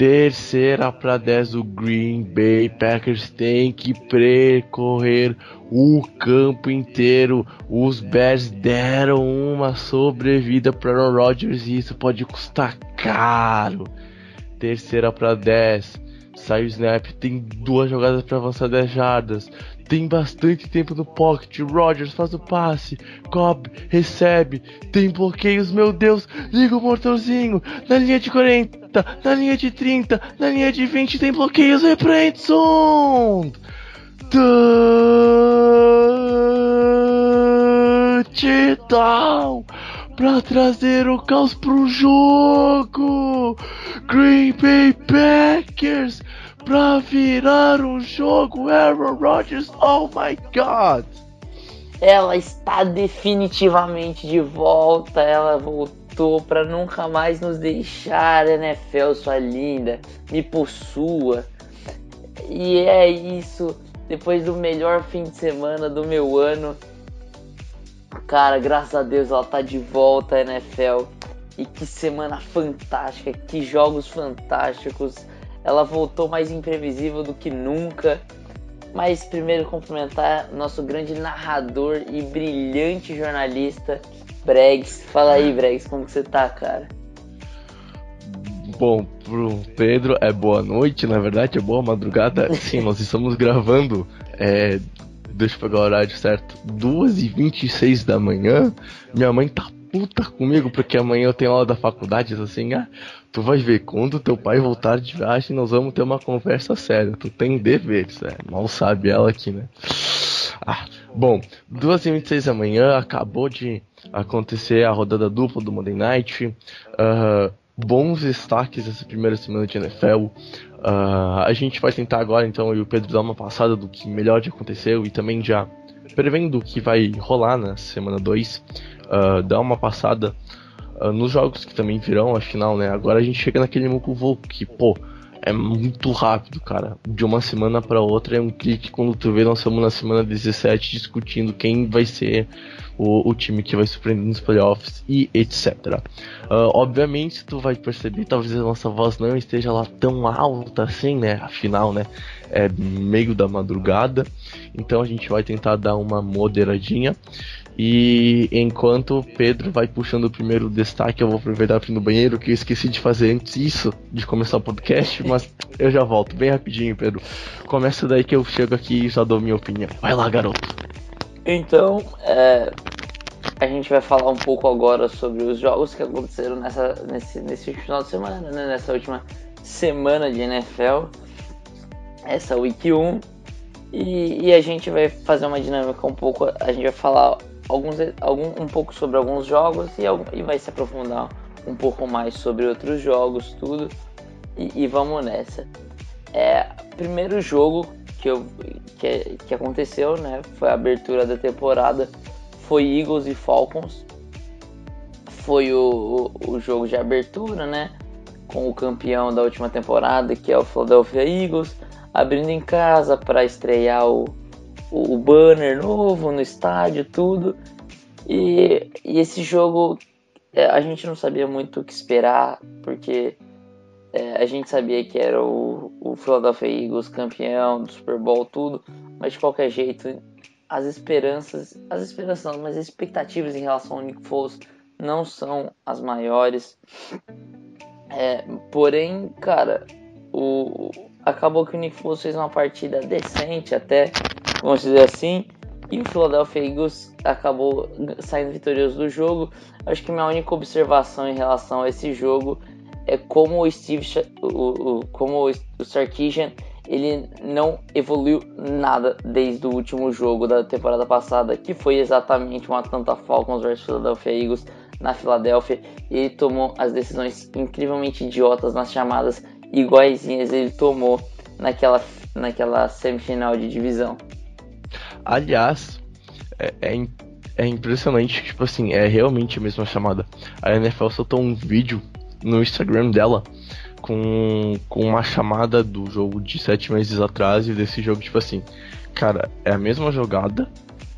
Terceira para 10, o Green Bay Packers tem que percorrer o campo inteiro. Os Bears deram uma sobrevida para Aaron Rodgers e isso pode custar caro. Terceira para 10. Sai o snap, tem duas jogadas para avançar 10 jardas. Tem bastante tempo no pocket. Rogers faz o passe. Cobb recebe. Tem bloqueios, meu Deus. Liga o motorzinho. Na linha de 40. Na linha de 30. Na linha de 20. Tem bloqueios. Vai pra Edson. Touchdown. Pra trazer o caos pro jogo. Green Bay Packers pra virar o jogo Aaron Rodgers. Oh my God! Ela está definitivamente de volta. Ela voltou para nunca mais nos deixar, NFL, sua linda. Me possua. E é isso. Depois do melhor fim de semana do meu ano. Cara, graças a Deus ela tá de volta, NFL. E que semana fantástica, que jogos fantásticos. Ela voltou mais imprevisível do que nunca. Mas primeiro cumprimentar nosso grande narrador e brilhante jornalista, Bregs. Fala aí, Bregs, como que você tá, cara? Bom, pro Pedro é boa noite, na verdade é boa madrugada. Sim, nós estamos gravando, é, deixa eu pegar o horário certo, 2h26 da manhã. Minha mãe tá puta comigo porque amanhã eu tenho aula da faculdade, assim, ah, tu vai ver, quando teu pai voltar de viagem, nós vamos ter uma conversa séria. Tu tem deveres, é. Mal sabe ela aqui, né? Ah, bom, 2h26 da manhã, acabou de acontecer a rodada dupla do Monday Night. Uh, bons destaques dessa primeira semana de NFL. Uh, a gente vai tentar agora, então, e o Pedro dar uma passada do que melhor já aconteceu e também já prevendo o que vai rolar na semana 2 uh, dar uma passada uh, nos jogos que também virão, afinal, né? Agora a gente chega naquele Mukuvo que, pô, é muito rápido, cara. De uma semana para outra é um clique quando tu vê nós estamos na semana 17 discutindo quem vai ser o, o time que vai surpreender nos playoffs e etc. Uh, obviamente tu vai perceber, talvez a nossa voz não esteja lá tão alta assim, né? Afinal, né? É meio da madrugada, então a gente vai tentar dar uma moderadinha. E enquanto o Pedro vai puxando o primeiro destaque, eu vou aproveitar para ir no banheiro, que eu esqueci de fazer antes isso, de começar o podcast, mas eu já volto bem rapidinho, Pedro. Começa daí que eu chego aqui e já dou minha opinião. Vai lá, garoto. Então, é, a gente vai falar um pouco agora sobre os jogos que aconteceram nessa, nesse, nesse final de semana, né? nessa última semana de NFL, essa Week 1. E, e, a gente vai fazer uma dinâmica um pouco. A gente vai falar alguns, algum, um pouco sobre alguns jogos e, e vai se aprofundar um pouco mais sobre outros jogos, tudo. E, e vamos nessa. É, primeiro jogo que, eu, que, que aconteceu, né? Foi a abertura da temporada. Foi Eagles e Falcons. Foi o, o, o jogo de abertura, né? Com o campeão da última temporada, que é o Philadelphia Eagles, abrindo em casa para estrear o, o banner novo no estádio, tudo. E, e esse jogo é, a gente não sabia muito o que esperar, porque é, a gente sabia que era o, o Philadelphia Eagles campeão do Super Bowl, tudo, mas de qualquer jeito, as esperanças, as esperanças não, mas as expectativas em relação ao Nick Foles não são as maiores. É, porém, cara, o, acabou que o Nick Foles fez uma partida decente até, vamos dizer assim, e o Philadelphia Eagles acabou saindo vitorioso do jogo. Acho que minha única observação em relação a esse jogo é como o Steve, o, o, como o Sarkisian ele não evoluiu nada desde o último jogo da temporada passada, que foi exatamente um Atlanta Falcons versus Philadelphia Eagles na Filadélfia. Ele tomou as decisões incrivelmente idiotas nas chamadas iguaizinhas ele tomou naquela, naquela semifinal de divisão. Aliás, é, é, é impressionante, tipo assim, é realmente a mesma chamada. A NFL soltou um vídeo no Instagram dela com, com uma chamada do jogo de sete meses atrás e desse jogo, tipo assim, cara, é a mesma jogada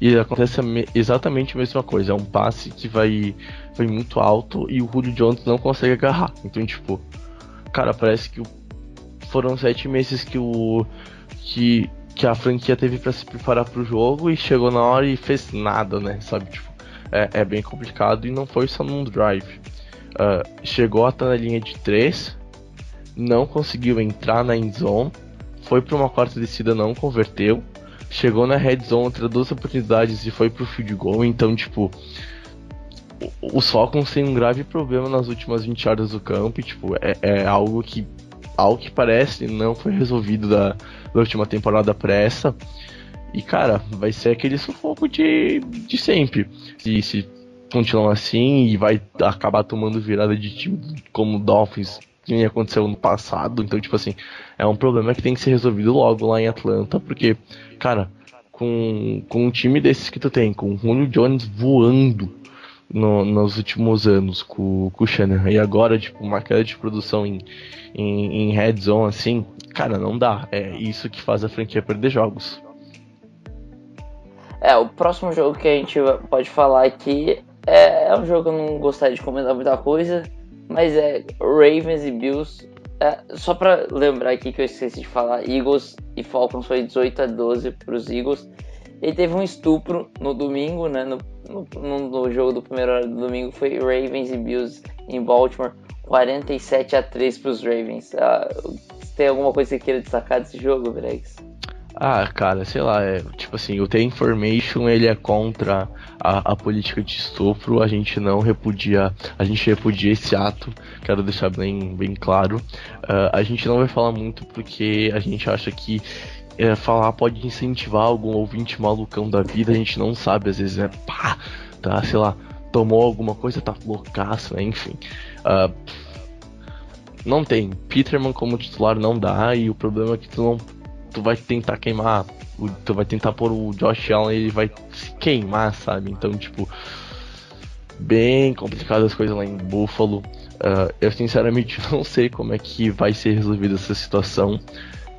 e acontece exatamente a mesma coisa. É um passe que vai, vai muito alto e o Julio Jones não consegue agarrar. Então, tipo, cara, parece que o foram sete meses que o. que, que a franquia teve para se preparar pro jogo e chegou na hora e fez nada, né? Sabe, tipo, é, é bem complicado e não foi só num drive. Uh, chegou a estar na linha de três, não conseguiu entrar na end zone, foi para uma quarta descida, não converteu, chegou na red zone, entre duas oportunidades e foi pro field goal, então, tipo, os Falcons têm um grave problema nas últimas 20 horas do campo e, tipo, é, é algo que ao que parece não foi resolvido da, da última temporada pra essa. E cara, vai ser aquele sufoco de, de sempre. Se, se continuar assim e vai acabar tomando virada de time como Dolphins, que nem aconteceu no passado. Então, tipo assim, é um problema que tem que ser resolvido logo lá em Atlanta, porque, cara, com, com um time desses que tu tem, com o Julio Jones voando no, nos últimos anos com, com o Shanahan, e agora, tipo, uma queda de produção em, em, em red zone, assim, cara, não dá. É isso que faz a franquia perder jogos. É, o próximo jogo que a gente pode falar aqui é, é um jogo que eu não gostaria de comentar muita coisa, mas é Ravens e Bills. É, só para lembrar aqui que eu esqueci de falar, Eagles e Falcons foi 18 a 12 para os Eagles. Ele teve um estupro no domingo, né? No, no, no jogo do primeiro hora do domingo foi Ravens e Bills em Baltimore, 47 a 3 para os Ravens. Ah, tem alguma coisa que você queira destacar desse jogo, Bregs? Ah, cara, sei lá, é, tipo assim, o The Information ele é contra a, a, política de estupro, a gente não repudia, a gente repudia esse ato, quero deixar bem, bem claro. Uh, a gente não vai falar muito porque a gente acha que é, falar pode incentivar algum ouvinte malucão da vida, a gente não sabe, às vezes é pá, tá, sei lá, tomou alguma coisa, tá loucaço, né, enfim. Uh, não tem, Peterman como titular não dá, e o problema é que tu não tu vai tentar queimar, tu vai tentar pôr o Josh Allen, ele vai se queimar, sabe? Então, tipo, bem complicadas as coisas lá em Buffalo. Uh, eu sinceramente não sei como é que vai ser resolvida essa situação.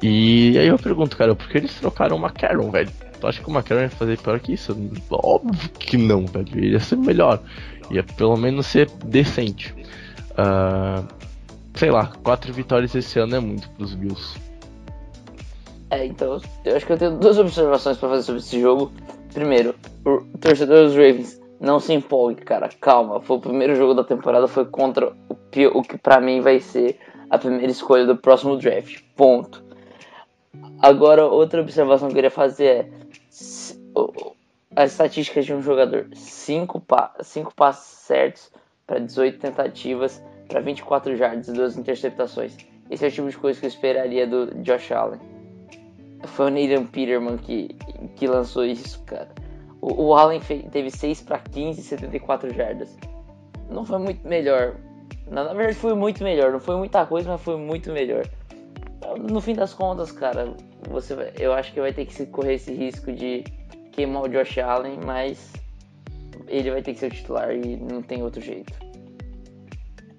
E aí eu pergunto, cara, por que eles trocaram o McCarron, velho? Tu acha que o McCarron ia fazer pior que isso? Óbvio que não, velho. Ele ia ser melhor. Ia pelo menos ser decente. Uh, sei lá, quatro vitórias esse ano é muito pros Bills. É, então, eu acho que eu tenho duas observações para fazer sobre esse jogo. Primeiro, o torcedor dos Ravens, não se empolgue, cara, calma. Foi o primeiro jogo da temporada, foi contra o, o que para mim vai ser a primeira escolha do próximo draft. Ponto. Agora, outra observação que eu queria fazer é as estatísticas de um jogador: 5 pa passos certos para 18 tentativas, para 24 jardas e 2 interceptações. Esse é o tipo de coisa que eu esperaria do Josh Allen. Foi o Nathan Peterman que, que lançou isso, cara. O, o Allen teve 6 para 15 e 74 jardas. Não foi muito melhor. Na, na, verdade, foi muito melhor. Não foi muita coisa, mas foi muito melhor. No fim das contas, cara, você vai, eu acho que vai ter que correr esse risco de queimar o Josh Allen, mas ele vai ter que ser o titular e não tem outro jeito.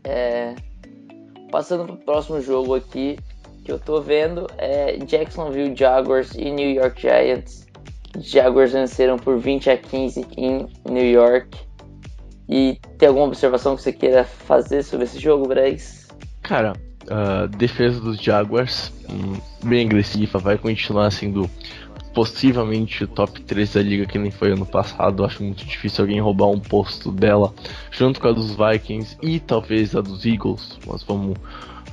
É, passando pro próximo jogo aqui, que eu tô vendo é Jacksonville Jaguars e New York Giants. Jaguars venceram por 20 a 15 em New York. E tem alguma observação que você queira fazer sobre esse jogo, Bregs? Cara, defesa dos Jaguars, hum, bem agressiva, vai continuar sendo possivelmente o top 3 da liga que nem foi ano passado. Acho muito difícil alguém roubar um posto dela, junto com a dos Vikings e talvez a dos Eagles, mas vamos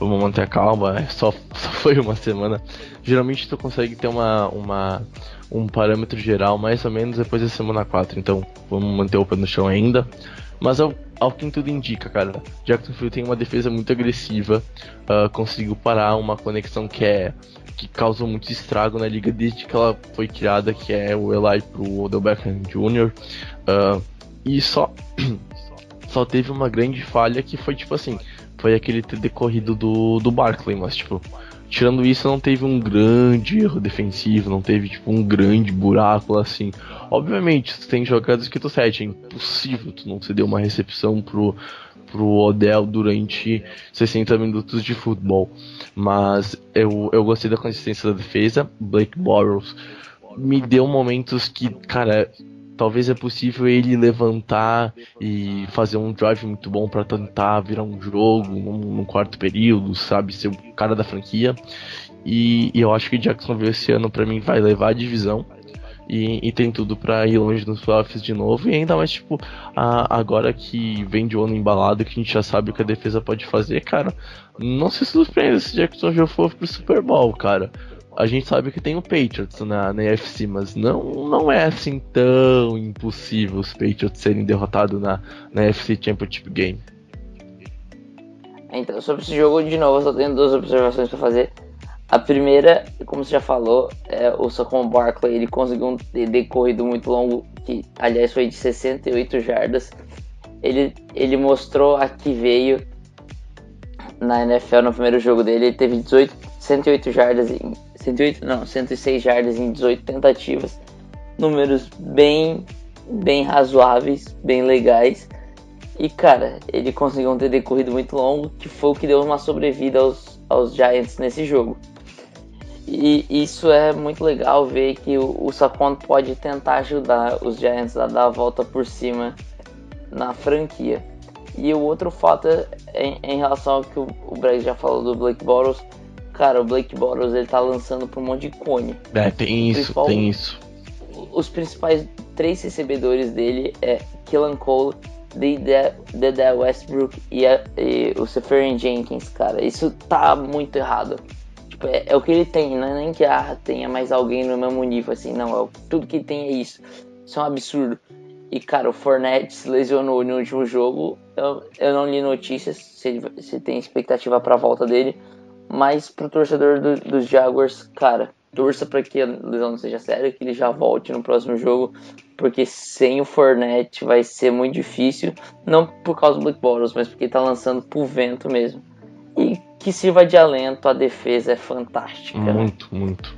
vamos manter a calma, é só, só foi uma semana. Geralmente tu consegue ter uma, uma, um parâmetro geral mais ou menos depois da semana 4, então vamos manter o pé no chão ainda. Mas ao, ao que tudo indica, cara, Jacksonville tem uma defesa muito agressiva, uh, conseguiu parar uma conexão que é que causou muito estrago na liga desde que ela foi criada, que é o Eli pro Odell Beckham Jr. Uh, e só só teve uma grande falha que foi tipo assim, foi aquele decorrido do, do Barkley, mas tipo, tirando isso não teve um grande erro defensivo, não teve tipo um grande buraco assim. Obviamente, tem jogadas que tu sete, é impossível tu não ceder uma recepção pro pro Odell durante 60 minutos de futebol. Mas eu, eu gostei da consistência da defesa. Blake Bortles me deu momentos que, cara, talvez é possível ele levantar e fazer um drive muito bom para tentar virar um jogo num, quarto período, sabe? Ser o cara da franquia. E, e eu acho que Jacksonville esse ano para mim vai levar a divisão. E, e, tem tudo para ir longe nos playoffs de novo. E ainda mais, tipo, a, agora que vem de ano embalado, que a gente já sabe o que a defesa pode fazer, cara. Não se surpreenda se Jacksonville for pro Super Bowl, cara a gente sabe que tem o Patriots na, na UFC, mas não, não é assim tão impossível os Patriots serem derrotados na, na UFC Championship Game. Então, sobre esse jogo, de novo, eu só tenho duas observações para fazer. A primeira, como você já falou, é o Saquon Barkley, ele conseguiu um TD corrido muito longo, que aliás foi de 68 jardas. Ele, ele mostrou a que veio na NFL no primeiro jogo dele, ele teve 18, 108 jardas em 108, não, 106 jardas em 18 tentativas. Números bem bem razoáveis, bem legais. E cara, ele conseguiu um TD corrido muito longo, que foi o que deu uma sobrevida aos, aos Giants nesse jogo. E isso é muito legal ver que o, o Saquon pode tentar ajudar os Giants a dar a volta por cima na franquia. E o outro fato é em, em relação ao que o, o já falou do Blake Bottles, cara, o Blake Bottles ele tá lançando pra um monte de cone. É, tem isso, tem isso. Os principais três recebedores dele é Killan Cole, Dede Westbrook e, a, e o Seferian Jenkins, cara. Isso tá muito errado. Tipo, é, é, o que ele tem, não é nem que ah, tenha mais alguém no mesmo nível, assim, não. É, tudo que tem é isso. Isso é um absurdo. E, cara, o Fournette se lesionou no último jogo. Eu, eu não li notícias se, se tem expectativa para a volta dele. Mas pro torcedor do, dos Jaguars, cara, torça para que a lesão não seja séria, que ele já volte no próximo jogo. Porque sem o Fournette vai ser muito difícil. Não por causa do Black Bottles, mas porque tá lançando pro vento mesmo. E que sirva de alento, a defesa é fantástica. Muito, né? muito.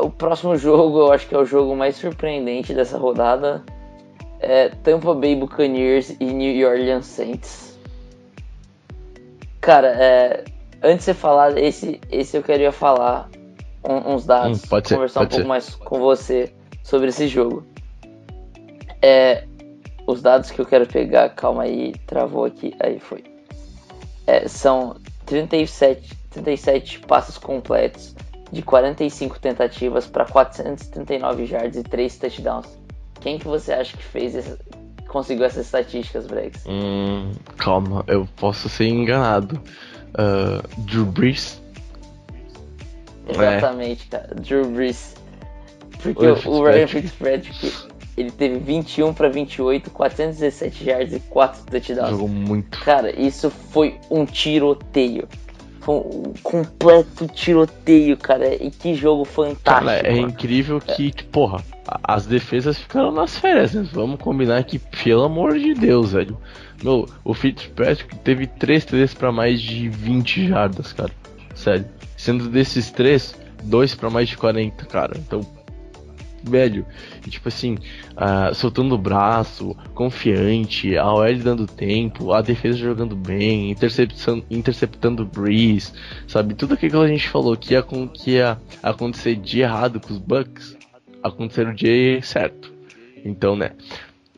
O próximo jogo, eu acho que é o jogo mais surpreendente dessa rodada. É Tampa Bay Buccaneers e New Orleans Saints. Cara, é, antes de você falar, esse, esse eu queria falar um, uns dados, hum, pode conversar ser, um pouco ser. mais com você sobre esse jogo. É, os dados que eu quero pegar, calma aí, travou aqui, aí foi. É, são 37, 37 passos completos, de 45 tentativas para 439 yards e 3 touchdowns. Quem que você acha que fez essa, conseguiu essas estatísticas, Brex? Hum, calma, eu posso ser enganado. Uh, Drew Brees? Exatamente, é. cara. Drew Brees. Porque o, o Ryan Fitzpatrick ele teve 21 para 28, 417 yards e 4 touchdowns. Jogou muito. Cara, isso foi um tiroteio um completo tiroteio, cara. E que jogo fantástico. Cara, é mano. incrível que, é. porra, as defesas ficaram nas férias, né? Vamos combinar que, pelo amor de Deus, velho. Meu, o Fitzpatrick teve 3 TDs para mais de 20 jardas, cara. Sério. Sendo desses três, dois para mais de 40, cara. Então, velho. Tipo assim, uh, soltando o braço, confiante, a OL dando tempo, a defesa jogando bem, interceptando, interceptando o Breeze, sabe? Tudo aquilo que a gente falou que ia, que ia acontecer de errado com os Bucks, aconteceram de certo. Então, né?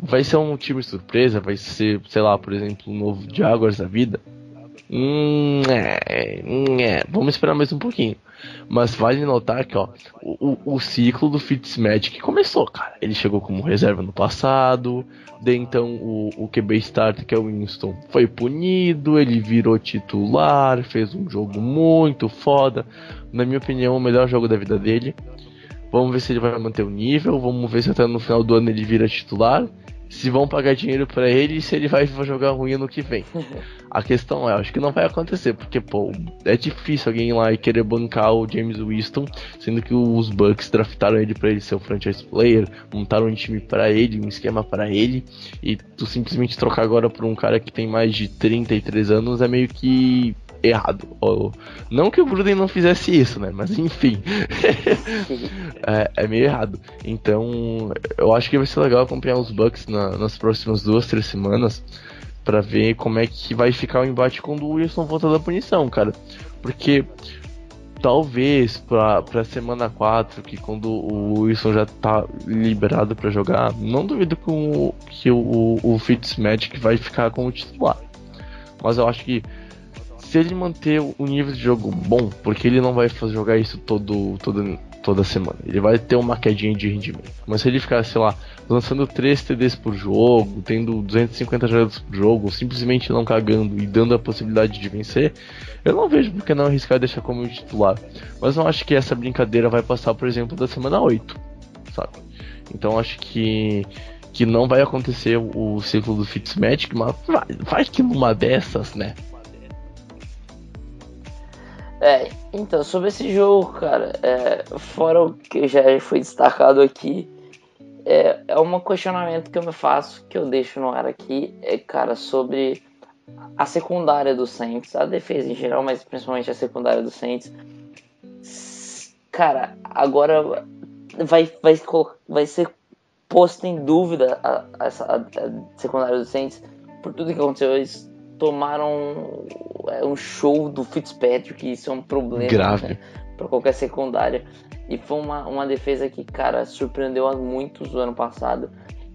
Vai ser um time surpresa, vai ser, sei lá, por exemplo, um novo Jaguars da vida. Hum, é, hum, é, vamos esperar mais um pouquinho. Mas vale notar que, ó, o, o ciclo do Fitzmagic começou, cara. Ele chegou como reserva no passado, daí então o, o QB starter, que é o Winston, foi punido, ele virou titular, fez um jogo muito foda. Na minha opinião, o melhor jogo da vida dele. Vamos ver se ele vai manter o nível, vamos ver se até no final do ano ele vira titular se vão pagar dinheiro para ele e se ele vai jogar ruim no que vem. A questão é, acho que não vai acontecer, porque, pô, é difícil alguém lá e querer bancar o James Winston, sendo que os Bucks draftaram ele para ele ser o franchise player, montaram um time para ele, um esquema para ele, e tu simplesmente trocar agora por um cara que tem mais de 33 anos é meio que errado. Não que o Gruden não fizesse isso, né? Mas enfim. é, é, meio errado. Então, eu acho que vai ser legal acompanhar os Bucks na, nas próximas duas, três semanas. para ver como é que vai ficar o embate quando o Wilson volta da punição, cara. Porque talvez pra, pra semana 4, que quando o Wilson já tá liberado para jogar, não duvido que o, que o, o Fitzmagic vai ficar como titular. Mas eu acho que se ele manter o nível de jogo bom, porque ele não vai jogar isso todo, todo, toda semana, ele vai ter uma quedinha de rendimento. Mas se ele ficar, sei lá, lançando 3 TDs por jogo, tendo 250 jogadas por jogo, simplesmente não cagando e dando a possibilidade de vencer, eu não vejo porque não arriscar deixar como titular. Mas não acho que essa brincadeira vai passar, por exemplo, da semana 8, sabe? Então acho que que não vai acontecer o ciclo do Fitzmagic, mas vai, vai que numa dessas, né? É, então, sobre esse jogo, cara, é, fora o que já foi destacado aqui, é, é um questionamento que eu me faço, que eu deixo no ar aqui, é, cara, sobre a secundária do Saints, a defesa em geral, mas principalmente a secundária do Saints. Cara, agora vai, vai, vai ser posto em dúvida a, a, a secundária do Saints por tudo que aconteceu. Tomaram é, um show do Fitzpatrick, isso é um problema grave né, para qualquer secundária. E foi uma, uma defesa que, cara, surpreendeu a muitos do ano passado.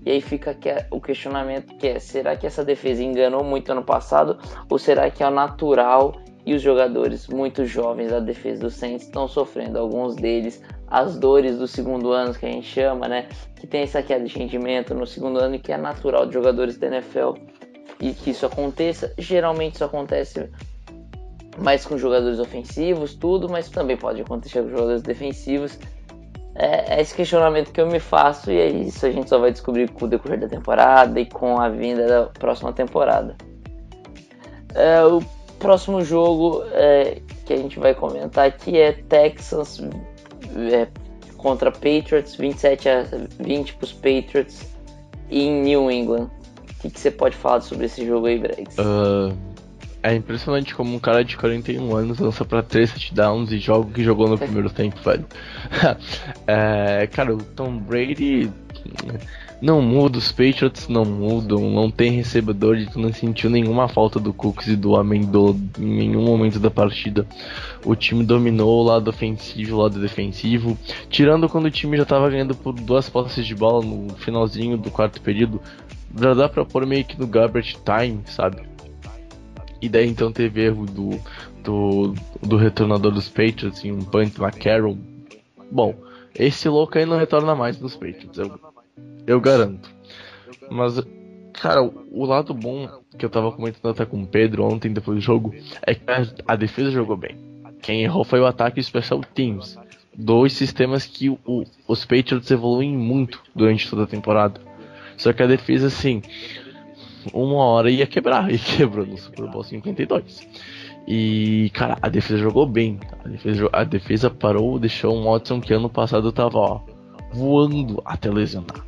E aí fica que é, o questionamento que é, será que essa defesa enganou muito ano passado? Ou será que é o natural e os jogadores muito jovens da defesa do Saints estão sofrendo? Alguns deles, as dores do segundo ano, que a gente chama, né? Que tem essa queda de rendimento no segundo ano e que é natural de jogadores da NFL e que isso aconteça. Geralmente isso acontece mais com jogadores ofensivos, tudo, mas também pode acontecer com jogadores defensivos. É, é, esse questionamento que eu me faço e é isso a gente só vai descobrir com o decorrer da temporada e com a vinda da próxima temporada. É, o próximo jogo é, que a gente vai comentar aqui é Texans é, contra Patriots, 27 a 20 para os Patriots em New England que, que você pode falar sobre esse jogo aí, Bregs? Uh, é impressionante como um cara de 41 anos lança pra 3 touchdowns e joga o que jogou no primeiro tempo, velho. é, cara, o Tom Brady não muda, os Patriots não mudam, não tem recebedor e tu não sentiu nenhuma falta do Cooks e do Amendola em nenhum momento da partida. O time dominou o lado ofensivo, o lado defensivo, tirando quando o time já tava ganhando por duas posses de bola no finalzinho do quarto período já dá pra pôr meio que no garbage time, sabe? E daí então teve erro do, do, do retornador dos Patriots em um punt na Carroll. Bom, esse louco aí não retorna mais nos Patriots, eu, eu garanto. Mas, cara, o lado bom que eu tava comentando até com o Pedro ontem depois do jogo é que a, a defesa jogou bem. Quem errou foi o ataque e o Special Teams. Dois sistemas que o, os Patriots evoluem muito durante toda a temporada. Só que a defesa, assim, uma hora ia quebrar, e quebrou no Super Bowl 52. E, cara, a defesa jogou bem. A defesa, a defesa parou, deixou um Watson que ano passado tava, ó, voando até lesionar.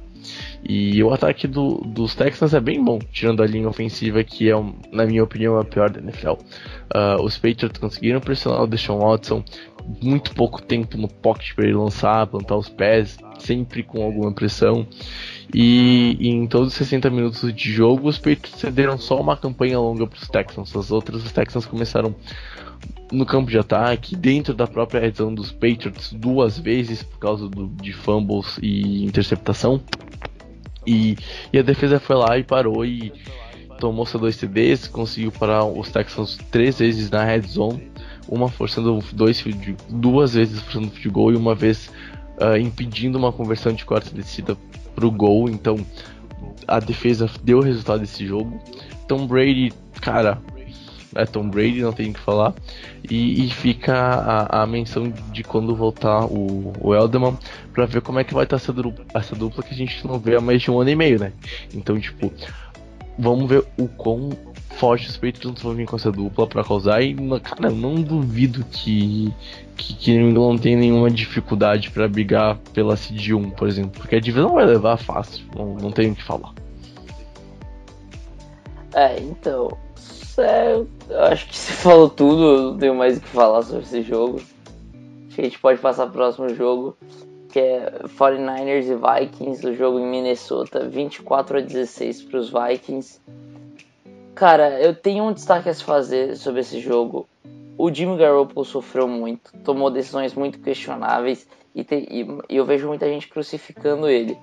E o ataque do, dos Texans é bem bom, tirando a linha ofensiva, que é, na minha opinião, a pior da NFL. Uh, ah, os Patriots conseguiram pressionar o Deshaun Watson, muito pouco tempo no pocket para ele lançar, plantar os pés, sempre com alguma pressão. E, e, em todos os 60 minutos de jogo, os Patriots cederam só uma campanha longa para os Texans. As outras, os Texans começaram no campo de ataque, dentro da própria região dos Patriots, duas vezes por causa do, de fumbles e interceptação. E, e, a defesa foi lá e parou e tomou seus dois TDs, conseguiu parar os Texans três vezes na red zone, uma forçando dois duas vezes forçando field goal e uma vez uh, impedindo uma conversão de quarta descida pro gol, então a defesa deu o resultado desse jogo. Tom Brady, cara, é Tom Brady, não tem o que falar. E, e fica a, a, menção de quando voltar o, o Elderman pra ver como é que vai estar essa, essa dupla que a gente não vê há mais de um ano e meio, né? Então, tipo, vamos ver o quão forte os Patriots vão vir com essa dupla pra causar. E, cara, não duvido que, que, que não tem nenhuma dificuldade para brigar pela CD1, por exemplo. Porque a divisão vai levar fácil, não, não tenho o que falar. É, então. É, eu acho que você falou tudo, não tenho mais o que falar sobre esse jogo. Acho que a gente pode passar pro próximo jogo, que é 49ers e Vikings, o jogo em Minnesota, 24 a 16 para os Vikings. Cara, eu tenho um destaque a se fazer sobre esse jogo. o Jimmy Garoppolo sofreu muito, tomou decisões muito questionáveis e, te, e, e, eu vejo muita gente crucificando ele.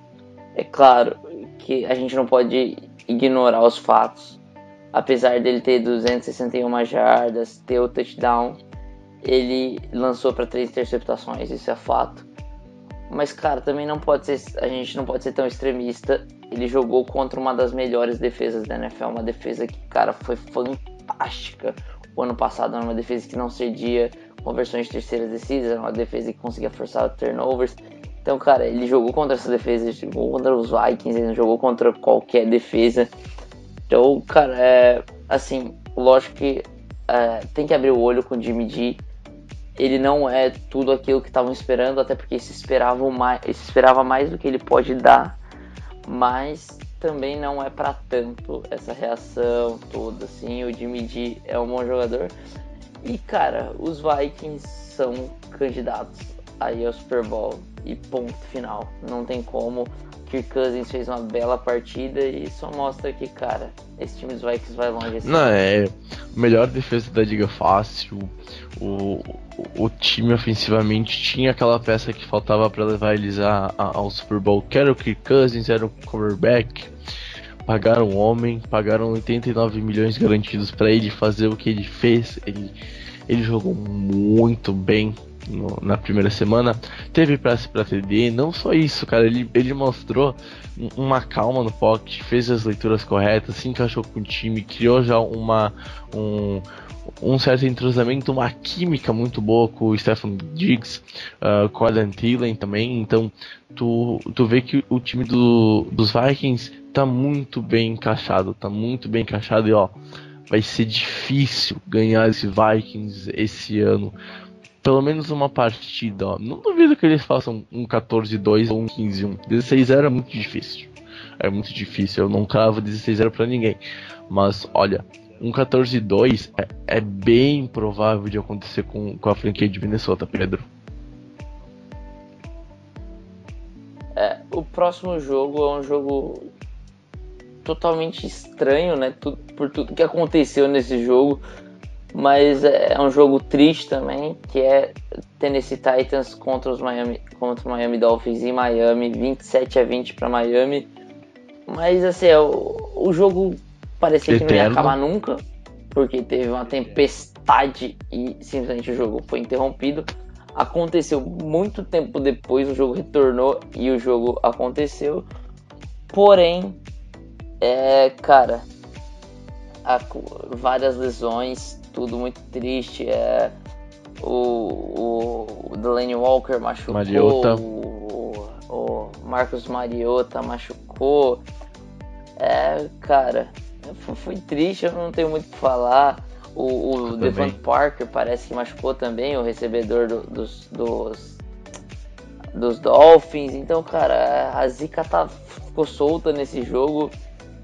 É claro que a gente não pode ignorar os fatos. Apesar dele ter 261 jardas, ter o touchdown, ele lançou para três interceptações, isso é fato. Mas cara, também não pode ser, a gente não pode ser tão extremista. Ele jogou contra uma das melhores defesas da NFL, uma defesa que, cara, foi fantástica o ano passado, era uma defesa que não cedia conversões de terceiras descidas, era uma defesa que conseguia forçar turnovers. Então, cara, ele jogou contra essa defesa, jogou contra os Vikings, ele não jogou contra qualquer defesa. Então, cara, é assim, lógico que é, tem que abrir o olho com o Jimmy G. Ele não é tudo aquilo que estavam esperando, até porque se esperava mais, se esperava mais do que ele pode dar, mas também não é para tanto essa reação toda assim. O Jimmy G é um bom jogador. E cara, os Vikings são candidatos aí ao Super Bowl e ponto final. Não tem como. Kirk Cousins fez uma bela partida e só mostra que, cara, esse time dos Vikings vai longe. Assim. Não, é melhor defesa da liga fácil. O, o, o, time ofensivamente tinha aquela peça que faltava para levar eles a, a, ao Super Bowl, que era o Kirk Cousins, era o quarterback. Pagaram o homem, pagaram 89 milhões garantidos para ele fazer o que ele fez. Ele, ele jogou muito bem no, na primeira semana. Teve pressa para TD, não só isso, cara, ele, ele mostrou uma calma no pocket, fez as leituras corretas, se encaixou com o time, criou já uma um, um certo entrosamento, uma química muito boa com o Stephen Diggs, uh, com o Adam Thielen também. Então, tu, tu vê que o time do, dos Vikings tá muito bem encaixado, tá muito bem encaixado e ó, vai ser difícil ganhar esse Vikings esse ano pelo menos uma partida, ó. Não duvido que eles façam um 14-2 ou um 15-1. 16-0 é muito difícil. É muito difícil. Eu não cravo 16-0 pra ninguém. Mas, olha, um 14-2 é, é, bem provável de acontecer com, com a franquia de Minnesota, Pedro. É, o próximo jogo é um jogo totalmente estranho, né? Tudo, por tudo que aconteceu nesse jogo mas é, é um jogo triste também, que é Tennessee Titans contra os Miami, contra o Miami Dolphins em Miami, 27 a 20 para Miami. Mas assim, é, o, o jogo parecia Eterno. que não ia acabar nunca, porque teve uma tempestade e simplesmente o jogo foi interrompido. Aconteceu muito tempo depois, o jogo retornou e o jogo aconteceu. Porém, é, cara, várias lesões, tudo muito triste. É, o, o Delaney Walker machucou. Mariota. O, o Marcos Mariota machucou. É, cara, foi triste, eu não tenho muito o que falar. O, o Devon Parker parece que machucou também, o recebedor do, dos, dos, dos Dolphins. Então, cara, a zica tá, ficou solta nesse jogo.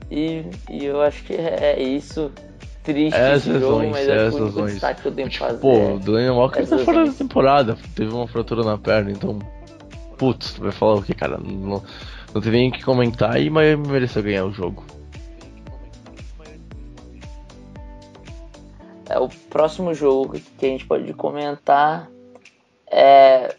E, e eu acho que é isso triste essas esse jogo, mas é o único destaque que eu tenho tipo, fazer. Pô, o Daniel Walker tá fora da temporada, teve uma fratura na perna, então. Putz, tu vai falar o que, cara? Não, não tem nem o que comentar e Miami mereceu ganhar o jogo. É, o próximo jogo que a gente pode comentar é,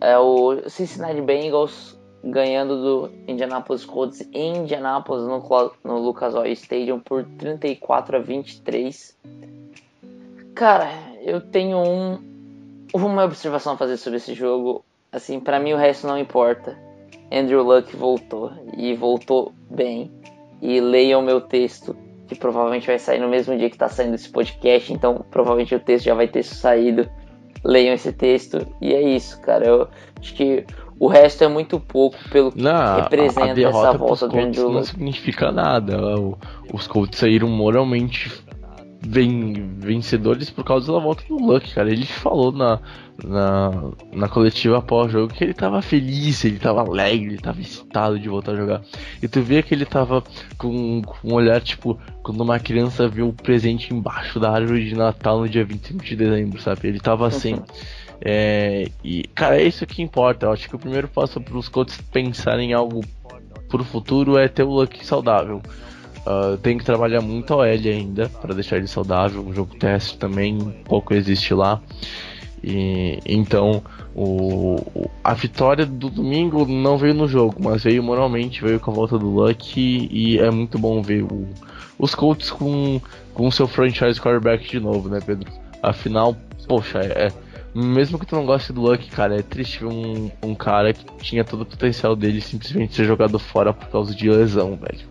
é o Cincinnati Bengals ganhando do Indianapolis Colts em Indianapolis no, no Lucas Oil Stadium por 34 a 23. Cara, eu tenho um, uma observação a fazer sobre esse jogo. Assim, para mim o resto não importa. Andrew Luck voltou e voltou bem. E leiam meu texto, que provavelmente vai sair no mesmo dia que tá saindo esse podcast, então provavelmente o texto já vai ter saído. Leiam esse texto e é isso, cara. Eu acho que o resto é muito pouco pelo que não, representa essa volta do Andrew Luck. Não significa nada. os Colts saíram moralmente vencedores por causa da volta do Luck, cara. Ele falou na, na, na coletiva após o jogo que ele tava feliz, ele tava alegre, ele tava excitado de voltar a jogar. E tu vê que ele tava com, com um olhar tipo quando uma criança vê o presente embaixo da árvore de Natal no dia 25 de dezembro, sabe? Ele tava assim. É, e, cara, é isso que importa. Eu acho que o primeiro passo para os Colts pensarem em algo pro futuro é ter o Luck saudável. Uh, tem que trabalhar muito a OL ainda para deixar ele saudável. O jogo teste também pouco existe lá. E, então, o, a vitória do domingo não veio no jogo, mas veio moralmente, veio com a volta do Luck. E é muito bom ver o, os Colts com o seu franchise quarterback de novo, né, Pedro? Afinal, poxa, é, mesmo que tu não goste do Luck, cara, é triste ver um, um cara que tinha todo o potencial dele simplesmente ser jogado fora por causa de lesão, velho.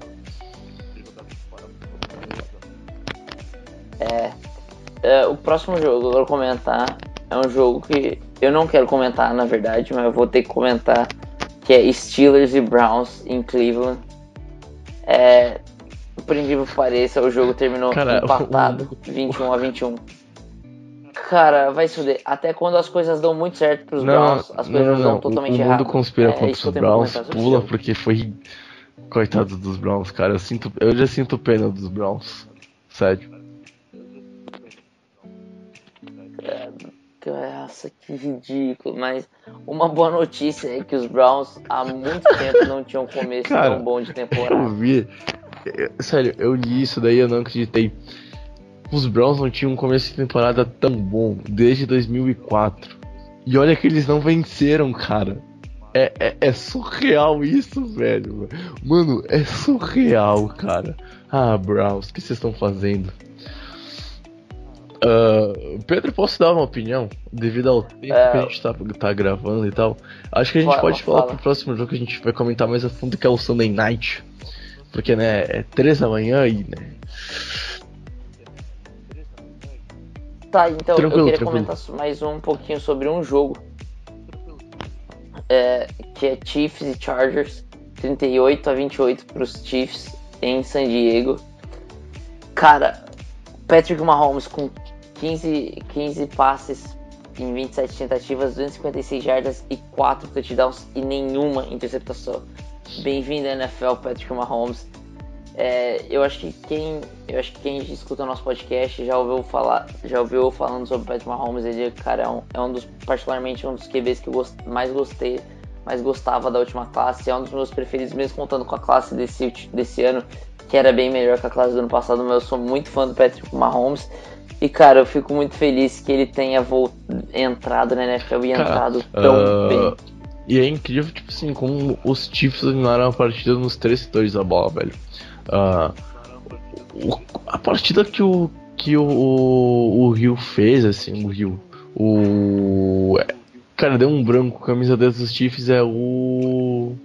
É, é, o próximo jogo que eu vou comentar é um jogo que eu não quero comentar, na verdade, mas eu vou ter que comentar, que é Steelers e Browns em Cleveland. É, por incrível que pareça, o jogo terminou Cara, empatado, o... 21 a 21 cara, vai se fuder. Até quando as coisas dão muito certo pros não, Browns, as coisas não, não, dão totalmente errado. O mundo conspira é, contra os Browns, pula porque foi... Coitado dos Browns, cara. Eu, sinto, eu já sinto pena dos Browns. Sério. Nossa, que ridículo. Mas uma boa notícia é que os Browns há muito tempo não tinham começo cara, tão bom de temporada. Eu vi. Sério, eu li isso daí eu não acreditei. Os Browns não tinham um começo de temporada tão bom desde 2004. E olha que eles não venceram, cara. É, é, é, surreal isso, velho. Mano, é surreal, cara. Ah, Browns, o que vocês estão fazendo? Uh, Pedro, posso dar uma opinião? Devido ao tempo é... que a gente tá, tá, gravando e tal. Acho que a gente fala, pode falar fala. pro próximo jogo que a gente vai comentar mais a fundo, que é o Sunday Night. Porque, né, é 3 da manhã e, né, Tá, então tranquilo, eu queria tranquilo. comentar mais um pouquinho sobre um jogo. É, que é Chiefs e Chargers. 38 a 28 para os Chiefs em San Diego. Cara, Patrick Mahomes com 15, 15 passes em 27 tentativas, 256 jardas e 4 touchdowns e nenhuma interceptação. Bem-vindo à NFL, Patrick Mahomes. É, eu acho que quem eu acho que quem escuta o nosso podcast já ouviu falar já ouviu falando sobre o Patrick Mahomes ele cara é um, é um dos particularmente um dos QBs que eu gost, mais gostei mais gostava da última classe é um dos meus preferidos mesmo contando com a classe desse desse ano que era bem melhor que a classe do ano passado mas eu sou muito fã do Patrick Mahomes e cara eu fico muito feliz que ele tenha volt, entrado na NFL e cara, entrado tão uh... bem e é incrível, tipo assim, como os Chiefs dominaram a partida nos três setores da bola, velho. Uh, o, a partida que o que o, o, Rio fez, assim, o Rio, o cara deu um branco, camisa 10 dos Chiefs é o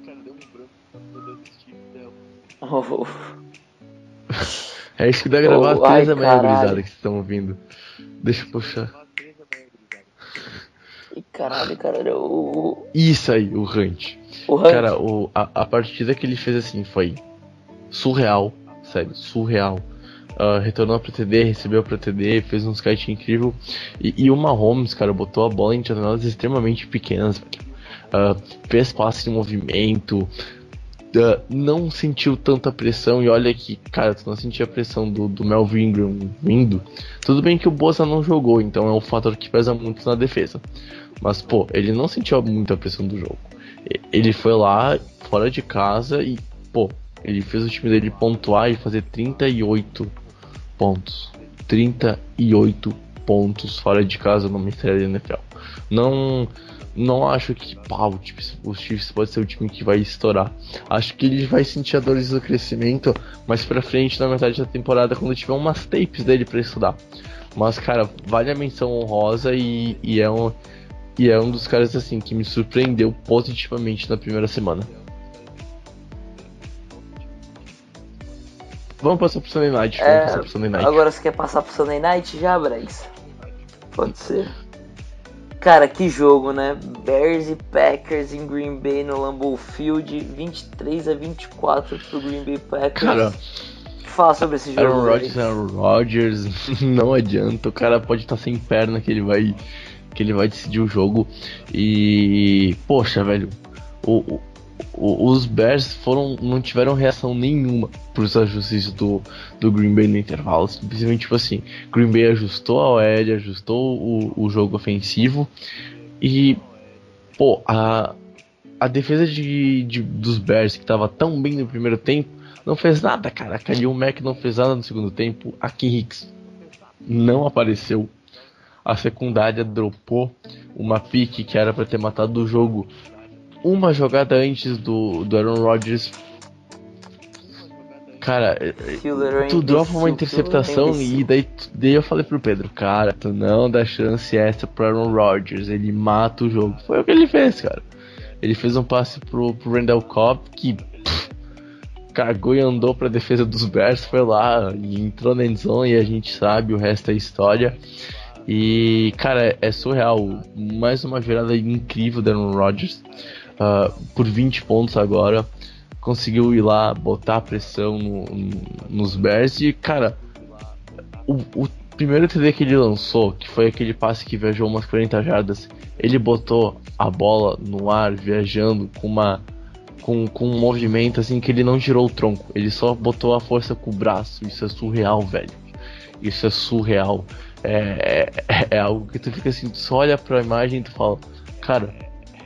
É isso que dá gravar oh, três a meia brisada que vocês estão ouvindo. Deixa eu puxar. Caralho, cara, o. Isso aí, o Hunt. O Hunt. Cara, o, a, a partida que ele fez assim foi surreal, sério, surreal. Uh, retornou pra TD, recebeu pra TD, fez um kite incrível. E, e o Mahomes, cara, botou a bola em janelas extremamente pequenas. Uh, fez passe em movimento, uh, não sentiu tanta pressão. E olha que, cara, tu não sentia a pressão do, do Melvin Ingram vindo. Tudo bem que o Bosa não jogou, então é um fator que pesa muito na defesa. Mas, pô, ele não sentiu muita pressão do jogo. Ele foi lá, fora de casa, e, pô, ele fez o time dele pontuar e fazer 38 pontos. 38 pontos fora de casa no Mistério da NFL. Não, não acho que pau, tipo, o Chiefs pode ser o time que vai estourar. Acho que ele vai sentir a dores do crescimento mais pra frente na metade da temporada, quando tiver umas tapes dele para estudar. Mas, cara, vale a menção honrosa e, e, é um, e é um dos caras assim que me surpreendeu positivamente na primeira semana. Vamos passar pro Sunday Night. É, passar pro Sunday Night. Agora você quer passar pro Sunday Night já, Bryce? Pode ser. Cara, que jogo, né? Bears e Packers em Green Bay no Lambeau Field, 23 a 24 pro Green Bay Packers. Cara, fala sobre esse jogo. Aaron Rodgers, Aaron Rodgers, não adianta, o cara pode estar sem perna que ele vai que ele vai decidir o jogo e poxa, velho, o, os Bears foram, não tiveram reação nenhuma para os ajustes do, do Green Bay no intervalo. Simplesmente tipo assim, Green Bay ajustou a OL, ajustou o, o jogo ofensivo e pô, a, a defesa de, de, dos Bears que estava tão bem no primeiro tempo não fez nada, cara. Kalil Mack não fez nada no segundo tempo. Aqui Hicks não apareceu. A secundária dropou uma pique que era para ter matado o jogo uma jogada antes do, do Aaron Rodgers. Cara, tu dropa uma interceptação e daí, daí eu falei pro Pedro, cara, tu não dá chance essa pro Aaron Rodgers, ele mata o jogo. Foi o que ele fez, cara. Ele fez um passe pro, pro Randall Cobb que pff, cagou e andou pra defesa dos Bears, foi lá e entrou na endzone e a gente sabe, o resto é história. E, cara, é surreal. Mais uma virada incrível do Aaron Rodgers uh, por 20 pontos agora. Conseguiu ir lá, botar pressão no, no, nos Bears e, cara, o, o primeiro TD que ele lançou, que foi aquele passe que viajou umas 40 jardas, ele botou a bola no ar, viajando com uma com, com um movimento assim que ele não girou o tronco, ele só botou a força com o braço. Isso é surreal, velho. Isso é surreal. É, é, é algo que tu fica assim, tu só olha pra imagem e tu fala, cara,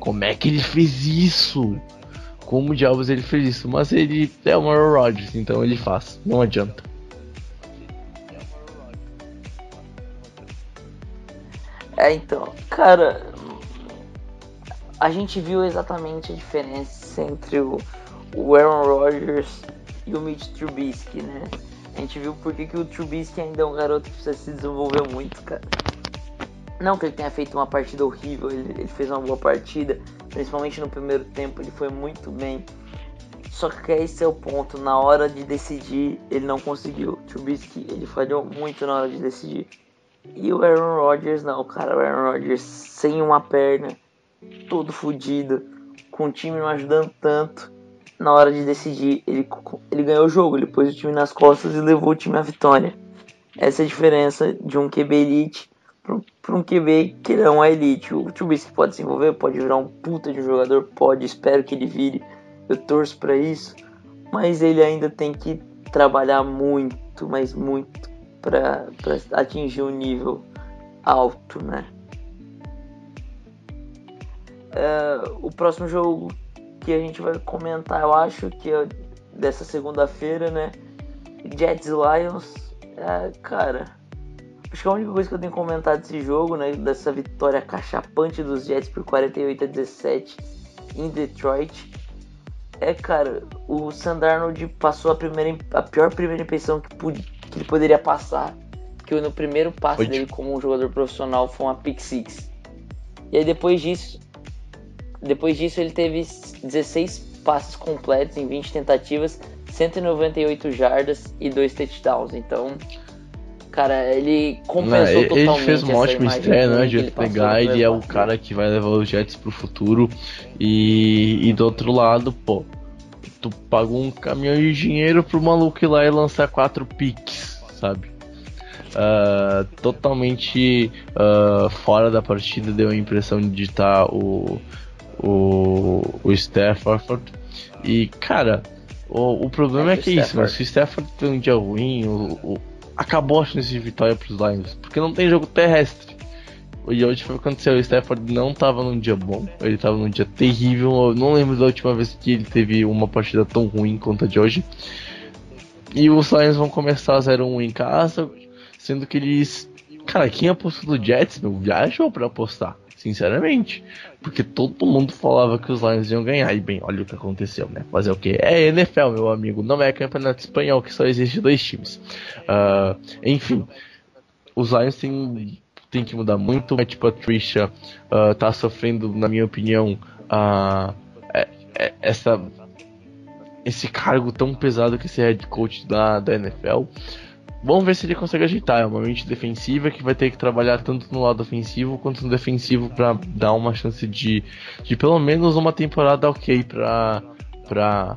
como é que ele fez isso? Como diabos ele fez isso? Mas ele é o Aaron Rodgers, então ele faz, não adianta. É, então, cara, a gente viu exatamente a diferença entre o, o Aaron Rodgers e o Mitch Trubisky, né? A gente viu porque que o Trubisky ainda é um garoto que precisa se desenvolver muito, cara. Não que ele tenha feito uma partida horrível, ele, ele, fez uma boa partida, principalmente no primeiro tempo, ele foi muito bem. Só que esse é o ponto, na hora de decidir, ele não conseguiu. Trubisky, ele falhou muito na hora de decidir. E o Aaron Rodgers, não, cara, o Aaron Rodgers sem uma perna, todo fodido, com o time não ajudando tanto. Na hora de decidir, ele, ele ganhou o jogo, ele pôs o time nas costas e levou o time à vitória. Essa é a diferença de um QB elite para um QB que não é elite. O Trubisky pode se envolver, pode virar um puta de um jogador, pode, espero que ele vire. Eu torço para isso, mas ele ainda tem que trabalhar muito, mas muito para atingir um nível alto, né? É, o próximo jogo que a gente vai comentar, eu acho que é dessa segunda-feira, né? Jets Lions, é, cara Acho que a única coisa que eu tenho que comentar desse jogo, né, dessa vitória cachapante dos Jets por 48 a 17 em Detroit, é, cara, o Sandarnold passou a, primeira, a pior primeira impressão que, pude, que ele poderia passar, que no primeiro passe Oito. dele como um jogador profissional foi uma pick six. E aí depois disso, depois disso ele teve 16 passes completos em 20 tentativas, 198 jardas e 2 touchdowns. Então, Cara, ele compensou não, ele totalmente. Ele fez uma ótima estreia, né? De pegar, ele é o cara que vai levar os Jets pro futuro. E, e do outro lado, pô, tu pagou um caminhão de dinheiro pro maluco ir lá e lançar quatro picks, sabe? Uh, totalmente uh, fora da partida, deu a impressão de estar o, o, o Stafford. E, cara, o, o problema é, é que é isso, mas se o Stafford tem um dia ruim, o, o acabou a chance de vitória pros Lions, porque não tem jogo terrestre. E hoje foi o que aconteceu, o Stafford não tava num dia bom, ele tava num dia terrível, eu não lembro da última vez que ele teve uma partida tão ruim quanto a de hoje. E os Lions vão começar 0-1 em casa, sendo que eles... Cara, quem apostou no Jets, meu, viajou para apostar sinceramente. Porque todo mundo falava que os Lions iam ganhar. E bem, olha o que aconteceu, né? Fazer o que? É NFL, meu amigo. Não é campeonato espanhol que só existe dois times. Uh, enfim, os Lions têm, têm que mudar muito. Matt Patricia uh, tá sofrendo, na minha opinião, uh, essa esse cargo tão pesado que esse head coach da, da NFL. Vamos ver se ele consegue ajeitar. É uma mente defensiva que vai ter que trabalhar tanto no lado ofensivo quanto no defensivo para dar uma chance de, de pelo menos uma temporada ok para para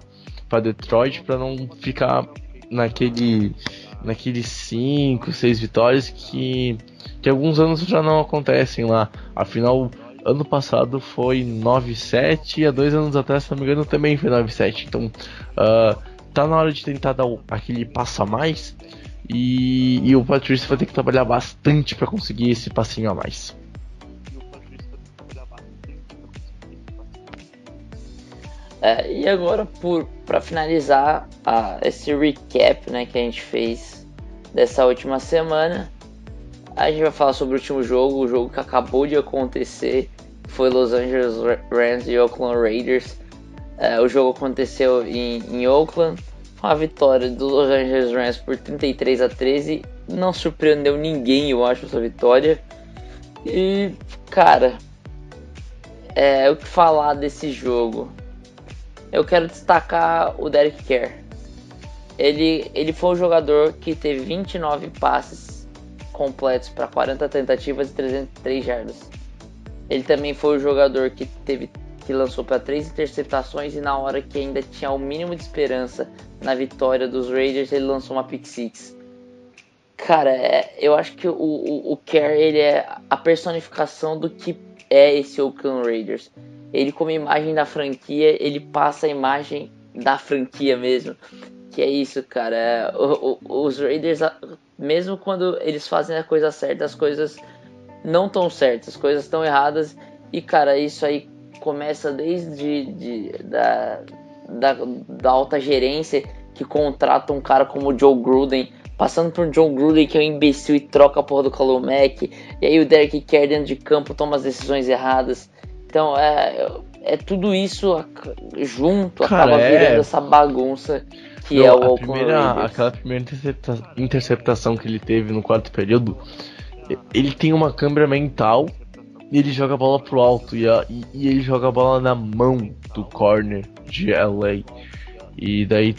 para Detroit para não ficar naquele naqueles 5, 6 vitórias que que alguns anos já não acontecem lá. Afinal, ano passado foi 9-7 e há dois anos atrás, se não me engano, também foi 9-7. Então, uh, tá na hora de tentar dar aquele passo a mais e, e o Patrício vai ter que trabalhar bastante para conseguir esse passinho a mais. É, e agora, para finalizar a, esse recap né, que a gente fez dessa última semana, a gente vai falar sobre o último jogo, o jogo que acabou de acontecer, foi Los Angeles Rams e Oakland Raiders. É, o jogo aconteceu em, em Oakland, a vitória do Los Angeles Rams por 33 a 13. Não surpreendeu ninguém, eu acho, essa vitória. E, cara, é, o que falar desse jogo? eu quero destacar o Derek Kerr. Ele, ele foi o jogador que teve 29 passes completos para 40 tentativas e 303 jardas. Ele também foi o jogador que teve que lançou para três interceptações e na hora que ainda tinha o mínimo de esperança na vitória dos Raiders, ele lançou uma pick six. Cara, é, eu acho que o, o, o Kerr ele é a personificação do que é esse Oakland Raiders ele como imagem da franquia, ele passa a imagem da franquia mesmo. Que é isso, cara. É, o, os Raiders, mesmo quando eles fazem a coisa certa, as coisas não estão certas, as coisas estão erradas. E, cara, isso aí começa desde de, da, da, da, alta gerência que contrata um cara como o Joe Gruden, passando por Joe Gruden que é um imbecil e troca a porra do Khalil Mack, e aí o Derek Carr dentro de campo toma as decisões erradas. Então é, é tudo isso junto, Cara, acaba é... virando essa bagunça que Não, é o Oakland primeira, Aquela primeira intercepta interceptação que ele teve no quarto período, ele tem uma câmera mental e ele joga a bola pro alto e, a, e, e, ele joga a bola na mão do corner de LA. E daí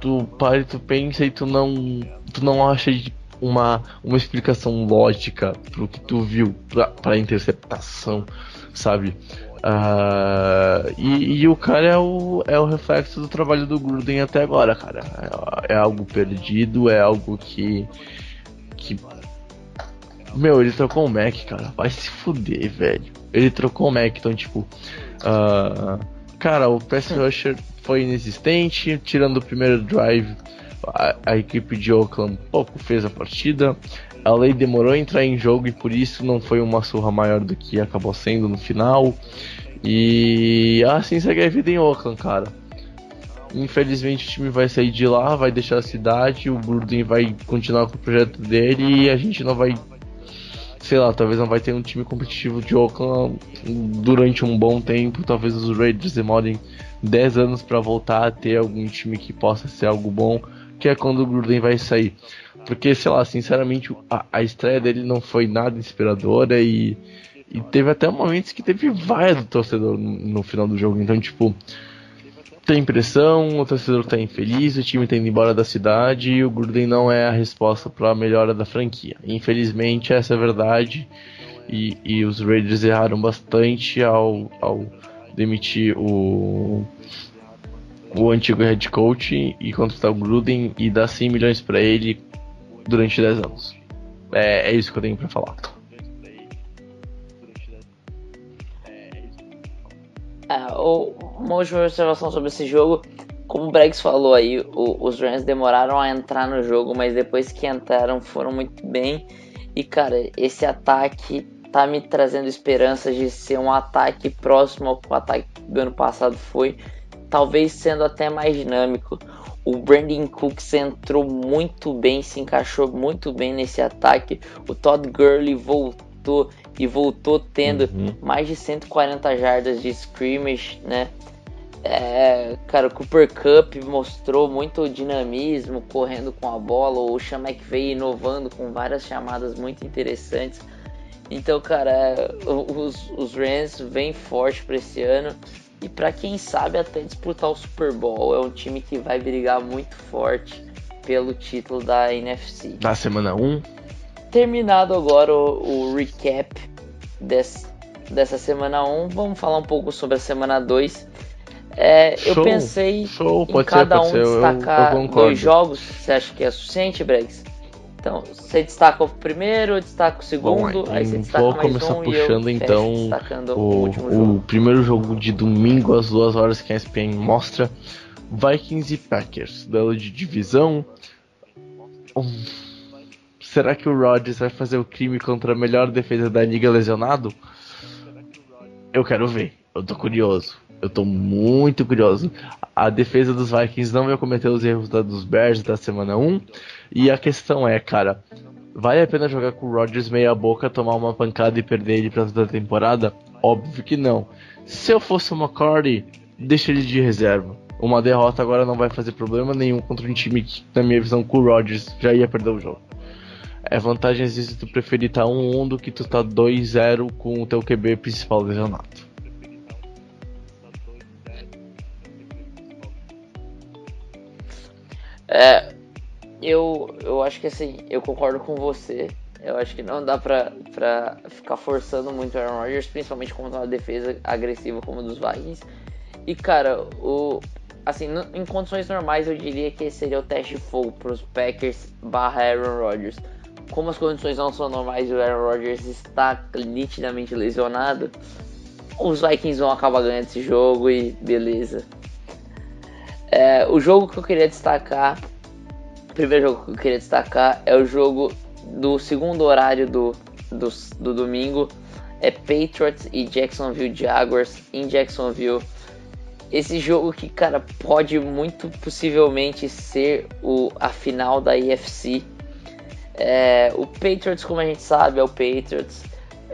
tu para e tu pensa e tu não tu não acha uma, uma explicação lógica pro que tu viu pra, pra interceptação sabe? Uh, e, e, o cara é o, é o reflexo do trabalho do Gruden até agora, cara. É, é, algo perdido, é algo que. que. Meu, ele trocou o Mac, cara. Vai se fuder, velho. Ele trocou o Mac, então, tipo. Uh, cara, o pass rusher foi inexistente, tirando o primeiro drive. A, a equipe de Oakland pouco fez a partida a lei demorou a entrar em jogo e por isso não foi uma surra maior do que acabou sendo no final. E assim segue a vida em Oakland, cara. Infelizmente o time vai sair de lá, vai deixar a cidade, o Gruden vai continuar com o projeto dele e a gente não vai, sei lá, talvez não vai ter um time competitivo de Oakland durante um bom tempo. Talvez os Raiders demorem 10 anos para voltar a ter algum time que possa ser algo bom, que é quando o Gruden vai sair. Porque, sei lá, sinceramente, a, a estreia dele não foi nada inspiradora e, e teve até momentos que teve vaia do torcedor no, no final do jogo. Então, tipo, tem pressão, o torcedor tá infeliz, o time tá indo embora da cidade e o Gruden não é a resposta para a melhora da franquia. Infelizmente, essa é a verdade. E, e os Raiders erraram bastante ao, ao demitir o, o antigo head coach e contratar o Gruden e dar 100 milhões para ele durante 10 anos. É, é isso que eu tenho para falar. É, uma última observação sobre esse jogo. Como o Bregs falou aí, o, os Rams demoraram a entrar no jogo, mas depois que entraram foram muito bem. E cara, esse ataque tá me trazendo esperanças de ser um ataque próximo ao ataque do ano passado foi, talvez sendo até mais dinâmico. O Brandon Cooks entrou muito bem, se encaixou muito bem nesse ataque. O Todd Gurley voltou e voltou tendo uhum. mais de 140 jardas de scrimmage, né? É, cara, o Cooper Cup mostrou muito dinamismo correndo com a bola. O Sean McVay inovando com várias chamadas muito interessantes. Então, cara, os, os Rams vêm forte para esse ano e para quem sabe até disputar o Super Bowl. É um time que vai brigar muito forte pelo título da NFC. Da semana 1. Terminado agora o, o recap desse, dessa semana 1, vamos falar um pouco sobre a semana 2. É, eu pensei show, em cada ser, um destacar eu, eu dois jogos. Você acha que é suficiente, Bregs? Então, você destaca o primeiro, destaca o segundo, Bom, aí você destaca vou mais começar um puxando então o, o, o primeiro jogo de domingo às duas horas que a ESPN mostra Vikings e Packers, duelo de divisão. Um, será que o Rodgers vai fazer o crime contra a melhor defesa da liga lesionado? Eu quero ver, eu tô curioso. Eu tô muito curioso. A defesa dos Vikings não vai cometer os erros da, dos Bears da semana 1. E a questão é, cara, vale a pena jogar com o Rodgers meia boca, tomar uma pancada e perder ele pra toda a temporada? Óbvio que não. Se eu fosse o McCarty, deixa ele de reserva. Uma derrota agora não vai fazer problema nenhum contra um time que, na minha visão, com o Rodgers já ia perder o jogo. É vantagem se tu preferir tá 1-1 do que tu tá 2-0 com o teu QB principal lesionado. É, eu, eu acho que assim, eu concordo com você. Eu acho que não dá pra, pra ficar forçando muito o Aaron Rodgers, principalmente contra uma defesa agressiva como a dos Vikings. E cara, o, assim, em condições normais eu diria que esse seria o teste de fogo pros Packers barra Aaron Rodgers. Como as condições não são normais e o Aaron Rodgers está nitidamente lesionado, os Vikings vão acabar ganhando esse jogo e beleza. É, o jogo que eu queria destacar, o primeiro jogo que eu queria destacar é o jogo do segundo horário do, do, do domingo. É Patriots e Jacksonville Jaguars em Jacksonville. Esse jogo que, cara, pode muito possivelmente ser o, a final da IFC. É, o Patriots, como a gente sabe, é o Patriots.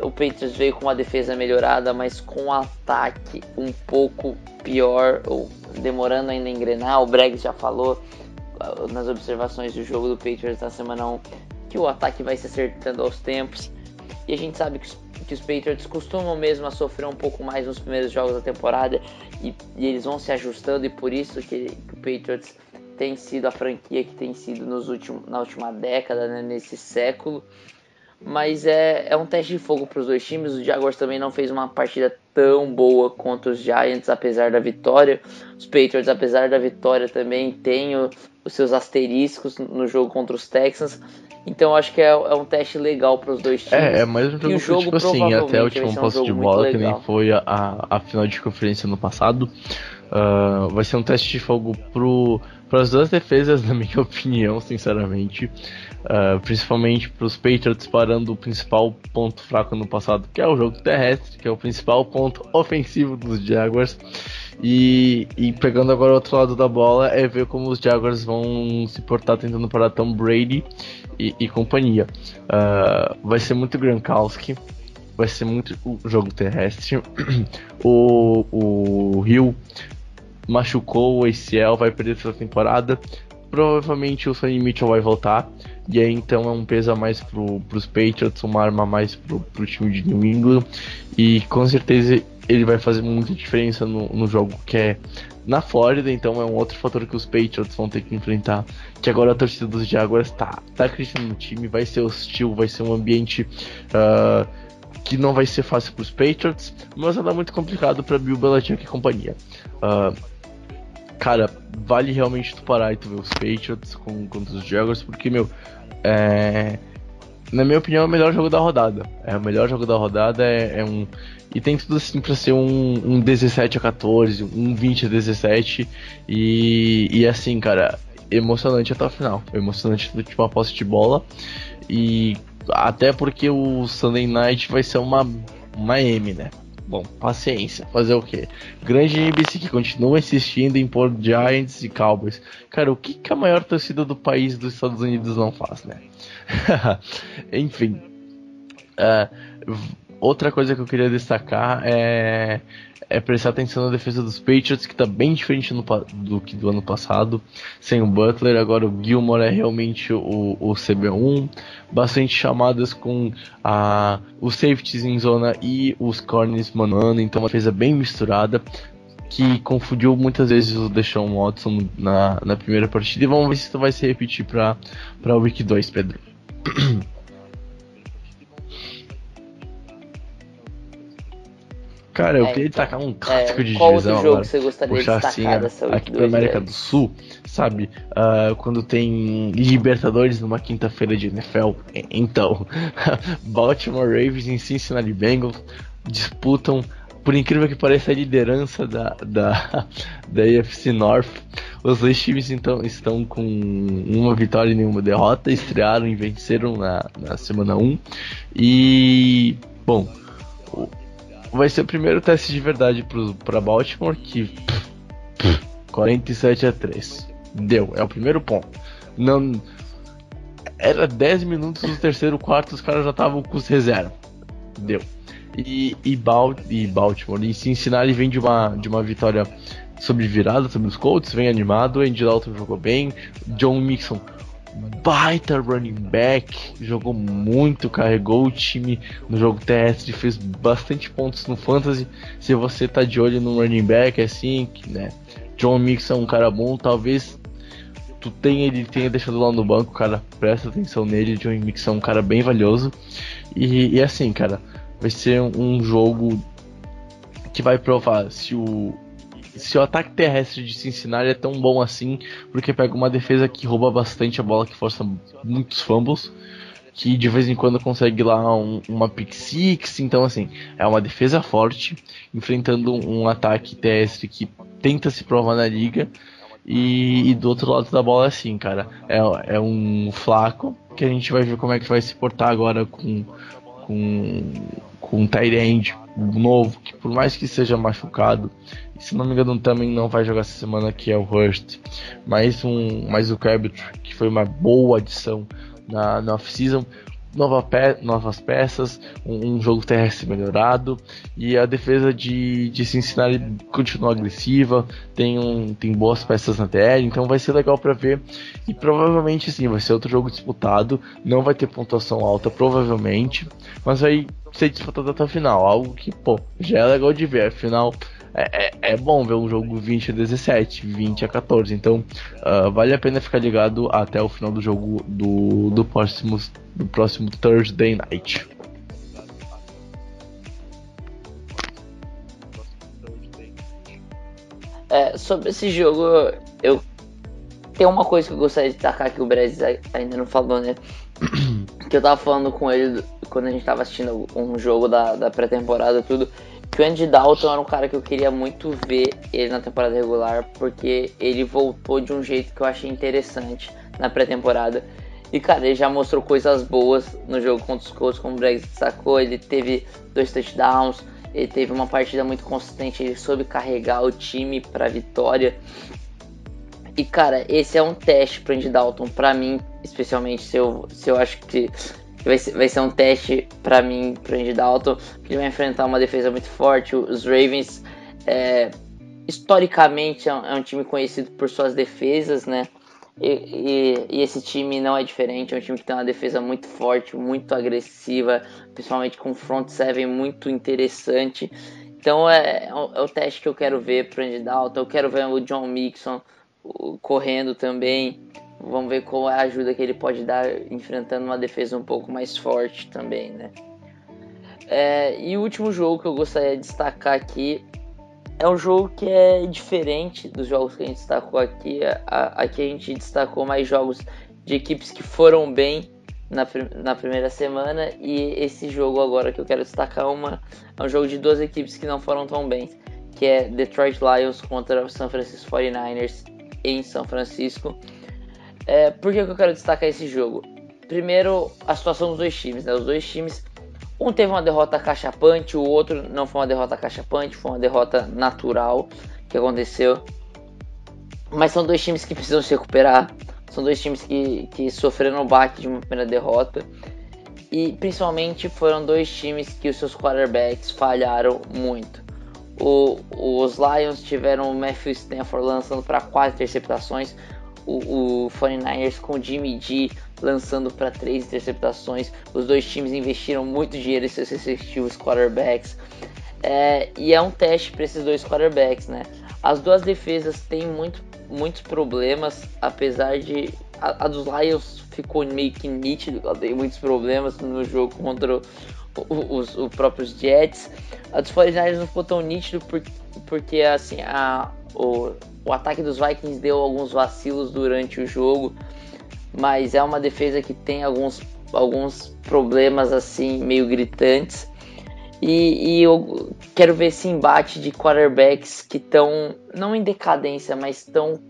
O Patriots veio com uma defesa melhorada, mas com um ataque um pouco pior, ou demorando ainda a engrenar. O Breg já falou uh, nas observações do jogo do Patriots na semana 1 que o ataque vai se acertando aos tempos. E a gente sabe que os, que os Patriots costumam mesmo a sofrer um pouco mais nos primeiros jogos da temporada e, e eles vão se ajustando e por isso que, que, o Patriots tem sido a franquia que tem sido nos últimos, na última década, né, nesse século. Mas é, é um teste de fogo para os dois times. O Jaguars também não fez uma partida tão boa contra os Giants, apesar da vitória. Os Patriots, apesar da vitória, também têm o, os seus asteriscos no jogo contra os Texans. Então acho que é, é um teste legal para os dois times. É, é mais um jogo, jogo tipo assim, até o último um de bola, que nem foi a, a, a, final de conferência no passado. Uh, vai ser um teste de fogo para as duas defesas, na minha opinião, sinceramente. Uh, principalmente para os Patriots parando o principal ponto fraco no passado, que é o jogo terrestre, que é o principal ponto ofensivo dos Jaguars. E, e pegando agora o outro lado da bola, é ver como os Jaguars vão se portar tentando parar Tom Brady e, e companhia. Uh, vai ser muito Gronkowski, vai ser muito o jogo terrestre. o, o Hill machucou o ACL, vai perder essa temporada. Provavelmente o Sonny Mitchell vai voltar. E aí então é um peso a mais pro, pros Patriots, uma arma a mais pro, pro time de New England. E com certeza ele vai fazer muita diferença no, no jogo que é na Flórida, então é um outro fator que os Patriots vão ter que enfrentar. Que agora a torcida dos Jaguars tá, tá acreditando no time, vai ser hostil, vai ser um ambiente uh, que não vai ser fácil para os Patriots, mas ela é muito complicado para Bill Belichick e companhia. Uh, cara, vale realmente tu parar e tu ver os Patriots com, contra os Jaguars, porque, meu, é, na minha opinião, é o melhor jogo da rodada. É o melhor jogo da rodada, é, é um e tem tudo assim pra ser um, um 17 a 14, um 20 a 17. E, e assim, cara, emocionante até o final. Emocionante tipo uma posse de bola. E até porque o Sunday Night vai ser uma, uma M, né? Bom, paciência, fazer o quê? Grande NBC que continua insistindo em pôr Giants e Cowboys. Cara, o que, que a maior torcida do país dos Estados Unidos não faz, né? Enfim. Uh, Outra coisa que eu queria destacar é, é prestar atenção na defesa dos Patriots, que está bem diferente no, do que do ano passado. Sem o Butler, agora o Gilmore é realmente o, o CB1. Bastante chamadas com a, os safeties em zona e os corners manando, então uma defesa bem misturada que confundiu muitas vezes o Deshaun Watson na, na primeira partida. E vamos ver se isso vai se repetir para o Week 2, Pedro. Cara, eu é, queria destacar um clássico é, de qual divisão outro jogo você gostaria puxar de destacar assim, dessa aqui pra América do Sul, sabe? Uh, quando tem Libertadores numa quinta-feira de NFL. Então, Baltimore Ravens e Cincinnati Bengals disputam, por incrível que pareça, a liderança da, da, da AFC North. Os dois times então estão com uma vitória e nenhuma derrota, estrearam e venceram na, na semana 1. E, bom, vai ser o primeiro teste de verdade para Baltimore que 47 a 3. Deu, é o primeiro ponto. Não era 10 minutos do terceiro quarto, os caras já estavam com os reservas. Deu. E, e, Bal e Baltimore e Cincinnati vem de uma, de uma vitória sobre virada sobre os Colts, vem animado, Andy Dalton jogou bem, John Mixon baita running back, jogou muito, carregou o time no jogo terrestre, fez bastante pontos no fantasy. Se você tá de olho no running back assim, né? John Mixon é um cara bom, talvez tu tenha ele tenha deixado lá no banco, cara, presta atenção nele, John Mixon é um cara bem valioso. E, e assim, cara, vai ser um jogo que vai provar se o se o ataque terrestre de Cincinnati é tão bom assim, porque pega uma defesa que rouba bastante a bola, que força muitos fumbles, que de vez em quando consegue lá um, uma pick six, então assim, é uma defesa forte, enfrentando um ataque terrestre que tenta se provar na liga, e, e do outro lado da bola assim, cara, é, é um flaco, que a gente vai ver como é que vai se portar agora com com, com end novo, que por mais que seja machucado, se não me engano também não vai jogar essa semana, que é o Hurst, mais um, mais o Cabot, que foi uma boa adição na, na off-season, nova pe novas peças, um, um, jogo terrestre melhorado e a defesa de, de Cincinnati continua agressiva, tem, um, tem boas peças na TL, então vai ser legal para ver. E provavelmente sim, vai ser outro jogo disputado, não vai ter pontuação alta provavelmente, mas vai ser disputado até o final, algo que pô, já é legal de ver, afinal é, é, é, bom ver um jogo 20 a 17, 20 a 14. Então uh, vale a pena ficar ligado até o final do jogo do, do, próximo, do próximo Thursday night. É, sobre esse jogo, eu tem uma coisa que eu gostaria de destacar que o Brasil ainda não falou, né? Que eu tava falando com ele quando a gente tava assistindo um jogo da, da pré-temporada tudo que o Andy Dalton era um cara que eu queria muito ver ele na temporada regular, porque ele voltou de um jeito que eu achei interessante na pré-temporada. E, cara, ele já mostrou coisas boas no jogo contra os Colts, como o Brexit sacou. Ele teve dois touchdowns, ele teve uma partida muito consistente, ele soube carregar o time para vitória. E, cara, esse é um teste para Andy Dalton, para mim, especialmente se eu, se eu acho que vai ser, vai ser um teste para mim, pro Andy Dalton, que ele vai enfrentar uma defesa muito forte. Os Ravens, é, historicamente, é um, é um, time conhecido por suas defesas, né? E, e, e, esse time não é diferente, é um time que tem uma defesa muito forte, muito agressiva, principalmente com front seven muito interessante. Então é, é, o, é o teste que eu quero ver pro Andy Dalton. Eu quero ver o John Mixon correndo também. Vamos ver qual é a ajuda que ele pode dar enfrentando uma defesa um pouco mais forte também, né? É, e o último jogo que eu gostaria de destacar aqui é um jogo que é diferente dos jogos que a gente destacou aqui. aqui a gente destacou mais jogos de equipes que foram bem na, na primeira semana e esse jogo agora que eu quero destacar uma, é um jogo de duas equipes que não foram tão bem, que é Detroit Lions contra o San Francisco 49ers em São Francisco. É, por que, que eu quero destacar esse jogo? Primeiro, a situação dos dois times. Né? Os dois times, um teve uma derrota cachapante, o outro não foi uma derrota cachapante, foi uma derrota natural que aconteceu. Mas são dois times que precisam se recuperar. São dois times que, que sofreram o baque de uma primeira derrota. E principalmente foram dois times que os seus quarterbacks falharam muito. O, os Lions tiveram o Matthew Stafford lançando para quatro interceptações, o, o 49ers com o Jimmy G lançando para três interceptações. Os dois times investiram muito dinheiro em seus respectivos quarterbacks. É, e é um teste para esses dois quarterbacks, né? As duas defesas têm muito, muitos problemas, apesar de a, a, dos Lions ficou meio que nítido, ela tem muitos problemas no jogo contra os próprios Jets. A dos 49ers não ficou tão nítido porque, porque assim, a, o, o ataque dos Vikings deu alguns vacilos durante o jogo, mas é uma defesa que tem alguns, alguns problemas assim meio gritantes. E, e eu quero ver esse embate de quarterbacks que estão não em decadência, mas estão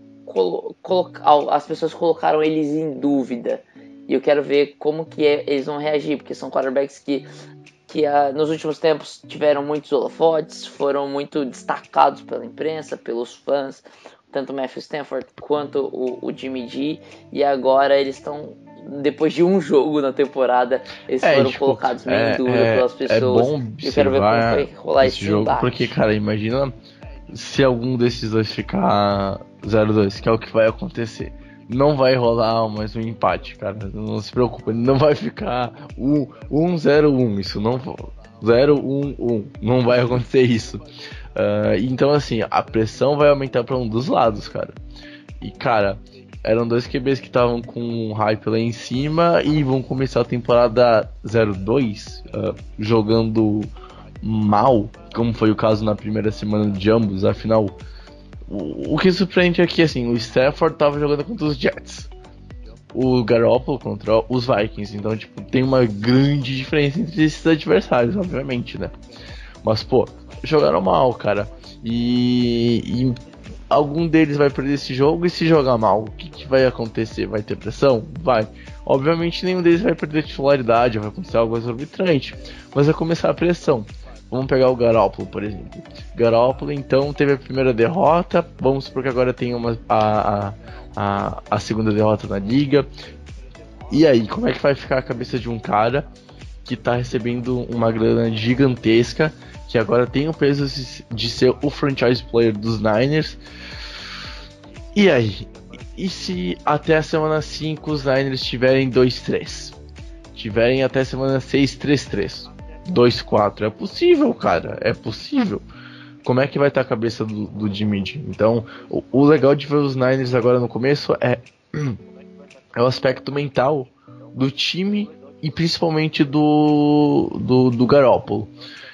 as pessoas colocaram eles em dúvida. E eu quero ver como que é, eles vão reagir, porque são quarterbacks que que uh, nos últimos tempos tiveram muitos holofotes, foram muito destacados pela imprensa, pelos fãs, tanto o Matthew Stanford quanto o, o Jimmy G, e agora eles estão depois de um jogo na temporada, eles é, foram tipo, colocados meio é, em dúvida é, pelas pessoas. É bom eu quero ver como vai rolar esse jogo, embate. porque, cara, imagina se algum desses dois ficar 0-2, que é o que vai acontecer. Não vai rolar mais um empate, cara. Não se preocupe, não vai ficar 1-0-1. Isso não 0-1-1. Não vai acontecer isso. Uh, então, assim, a pressão vai aumentar para um dos lados, cara. E, cara, eram dois QBs que estavam com um hype lá em cima e vão começar a temporada 02 uh, ah, jogando mal, como foi o caso na primeira semana de ambos. Afinal, o, que surpreende é que assim, o Stafford estava jogando contra os Jets, o Garoppolo contra os Vikings. Então, tipo, tem uma grande diferença entre esses adversários, obviamente, né? Mas, pô, jogaram mal, cara. E, e algum deles vai perder esse jogo e se jogar mal, o que, que, vai acontecer? Vai ter pressão? Vai. Obviamente nenhum deles vai perder titularidade, vai acontecer algo exorbitante, mas vai começar a pressão. Vamos pegar o Garópolo, por exemplo. Garópolo, então, teve a primeira derrota, vamos porque agora tem uma, a, a, a segunda derrota na liga. E aí, como é que vai ficar a cabeça de um cara que tá recebendo uma grana gigantesca que agora tem o peso de ser o franchise player dos Niners. E aí? E se até a semana 5 os Niners tiverem 2-3? Tiverem até a semana 6, 3-3. 2-4. É possível, cara. É possível. Como é que vai estar a cabeça do, do Jimmy G? Então, o, o legal de ver os Niners agora no começo é, é o aspecto mental do time e principalmente do, do, do Garoppolo.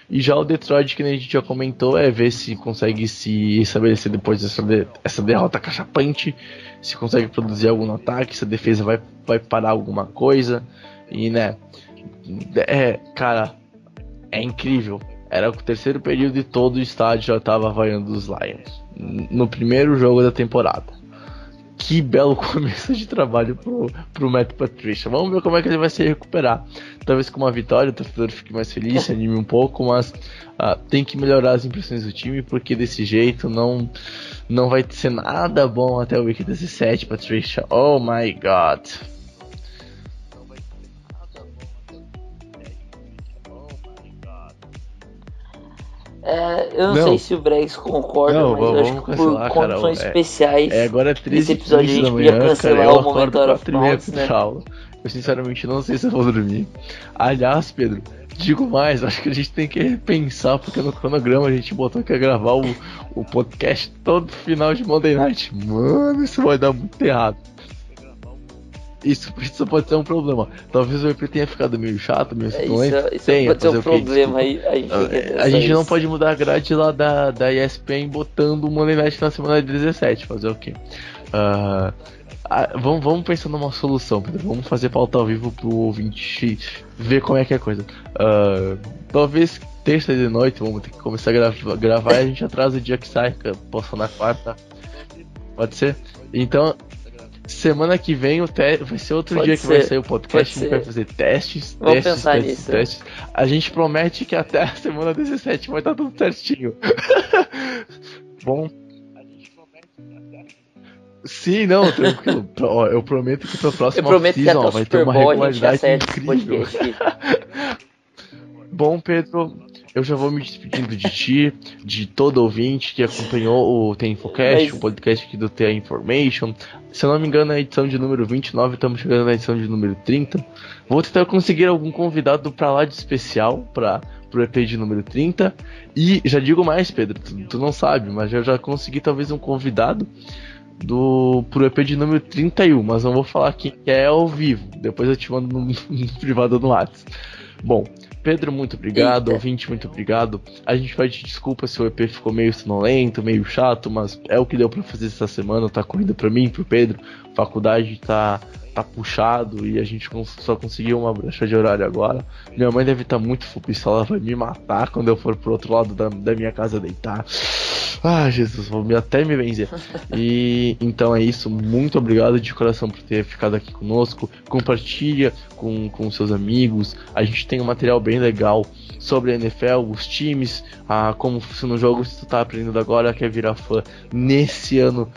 E já o Detroit, que a gente já comentou, é ver se consegue se estabelecer depois dessa de, derrota cachapante, se consegue produzir algum ataque, se a defesa vai, vai parar alguma coisa. E, né, é, cara, é incrível. Era o terceiro período e todo o estádio já estava vaiando os Lions. No primeiro jogo da temporada que belo começo de trabalho pro, pro Matt Patricia. Vamos ver como é que ele vai se recuperar. Talvez com uma vitória o torcedor fique mais feliz, se anime um pouco, mas uh, tem que melhorar as impressões do time, porque desse jeito não, não vai ser nada bom até o Week 17, Patricia. Oh my god. É, eu não, não, sei se o Brex concorda, não, mas eu acho que por condições é, especiais. É, agora é 13 episódio a gente podia cancelar cara, o momento hora né? Eu sinceramente não sei se eu vou dormir. Aliás, Pedro, digo mais, acho que a gente tem que repensar, porque no cronograma a gente botou que ia gravar o, o podcast todo final de Monday Night. Mano, isso vai dar muito errado. Isso, isso pode ser um problema. Talvez o EP tenha ficado meio chato, meio é, isso, isso tenha, pode ser um problema aí. A gente, a gente não pode mudar a grade lá da, da ESPN botando o Monday Night na semana 17. Fazer o quê? Uh, vamos, vamos pensar numa solução, Pedro. Vamos fazer pauta ao vivo pro ouvinte ver como é que é a coisa. Uh, talvez terça de noite, vamos ter que começar a gravar, gravar e a gente atrasa o dia que sai, posso na quarta. Pode ser? Então, Semana que vem o te... vai ser outro Pode dia ser. que vai sair o podcast. A gente vai fazer testes, Vamos testes, pensar testes, nisso. testes. A gente promete que até a semana 17 vai estar tudo certinho. Bom. Sim, não, tranquilo. Eu prometo que pra próxima eu prometo season, que vai ter uma regularidade incrível. Bom, Pedro, eu já vou me despedindo de ti, de todo ouvinte que acompanhou o The Infocast, Mas... o podcast aqui do The Information. Se eu não me engano, na edição de número 29, estamos chegando na edição de número 30. Vou tentar conseguir algum convidado para lá de especial, para pro EP de número 30. E já digo mais, Pedro, tu, tu não sabe, mas eu já consegui talvez um convidado do pro EP de número 31, mas não vou falar aqui que é ao vivo. Depois eu te mando no, no privado no WhatsApp. Bom, Pedro, muito obrigado. Eita. Ouvinte, muito obrigado. A gente pede desculpa se o EP ficou meio sonolento, meio chato, mas é o que deu para fazer essa semana. Tá correndo para mim, pro Pedro. Faculdade tá, tá puxado e a gente só conseguiu uma brecha de horário agora. Minha mãe deve estar tá muito fupiça, ela vai me matar quando eu for pro outro lado da, da minha casa deitar. Ah, Jesus, vou me, até me vencer. E então é isso. Muito obrigado de coração por ter ficado aqui conosco. Compartilha com, com seus amigos. A gente tem um material bem legal sobre a NFL, os times, como funciona o jogo. Se tu tá aprendendo agora, quer virar fã nesse ano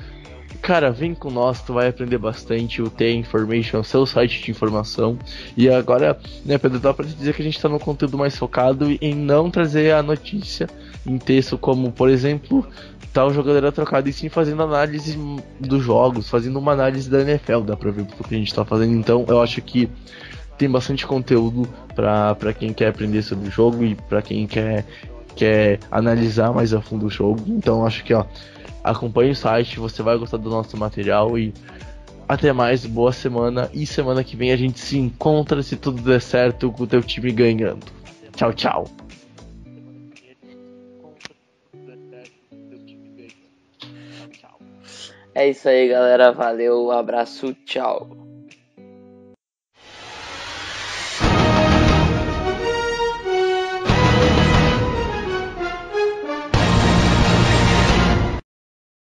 Cara, vem com nós, tu vai aprender bastante. O T Information, seu site de informação. E agora, né, Pedro, dá pra te dizer que a gente tá no conteúdo mais focado em não trazer a notícia em texto, como, por exemplo, tal tá jogador trocado, e sim fazendo análise dos jogos, fazendo uma análise da NFL, dá pra ver o que a gente tá fazendo. Então, eu acho que tem bastante conteúdo para quem quer aprender sobre o jogo e para quem quer, quer analisar mais a fundo o jogo. Então, acho que, ó Acompanhe o site, você vai gostar do nosso material e até mais, boa semana e semana que vem a gente se encontra se tudo der certo com o teu time ganhando. Tchau, tchau. É isso aí, galera. Valeu, um abraço, tchau.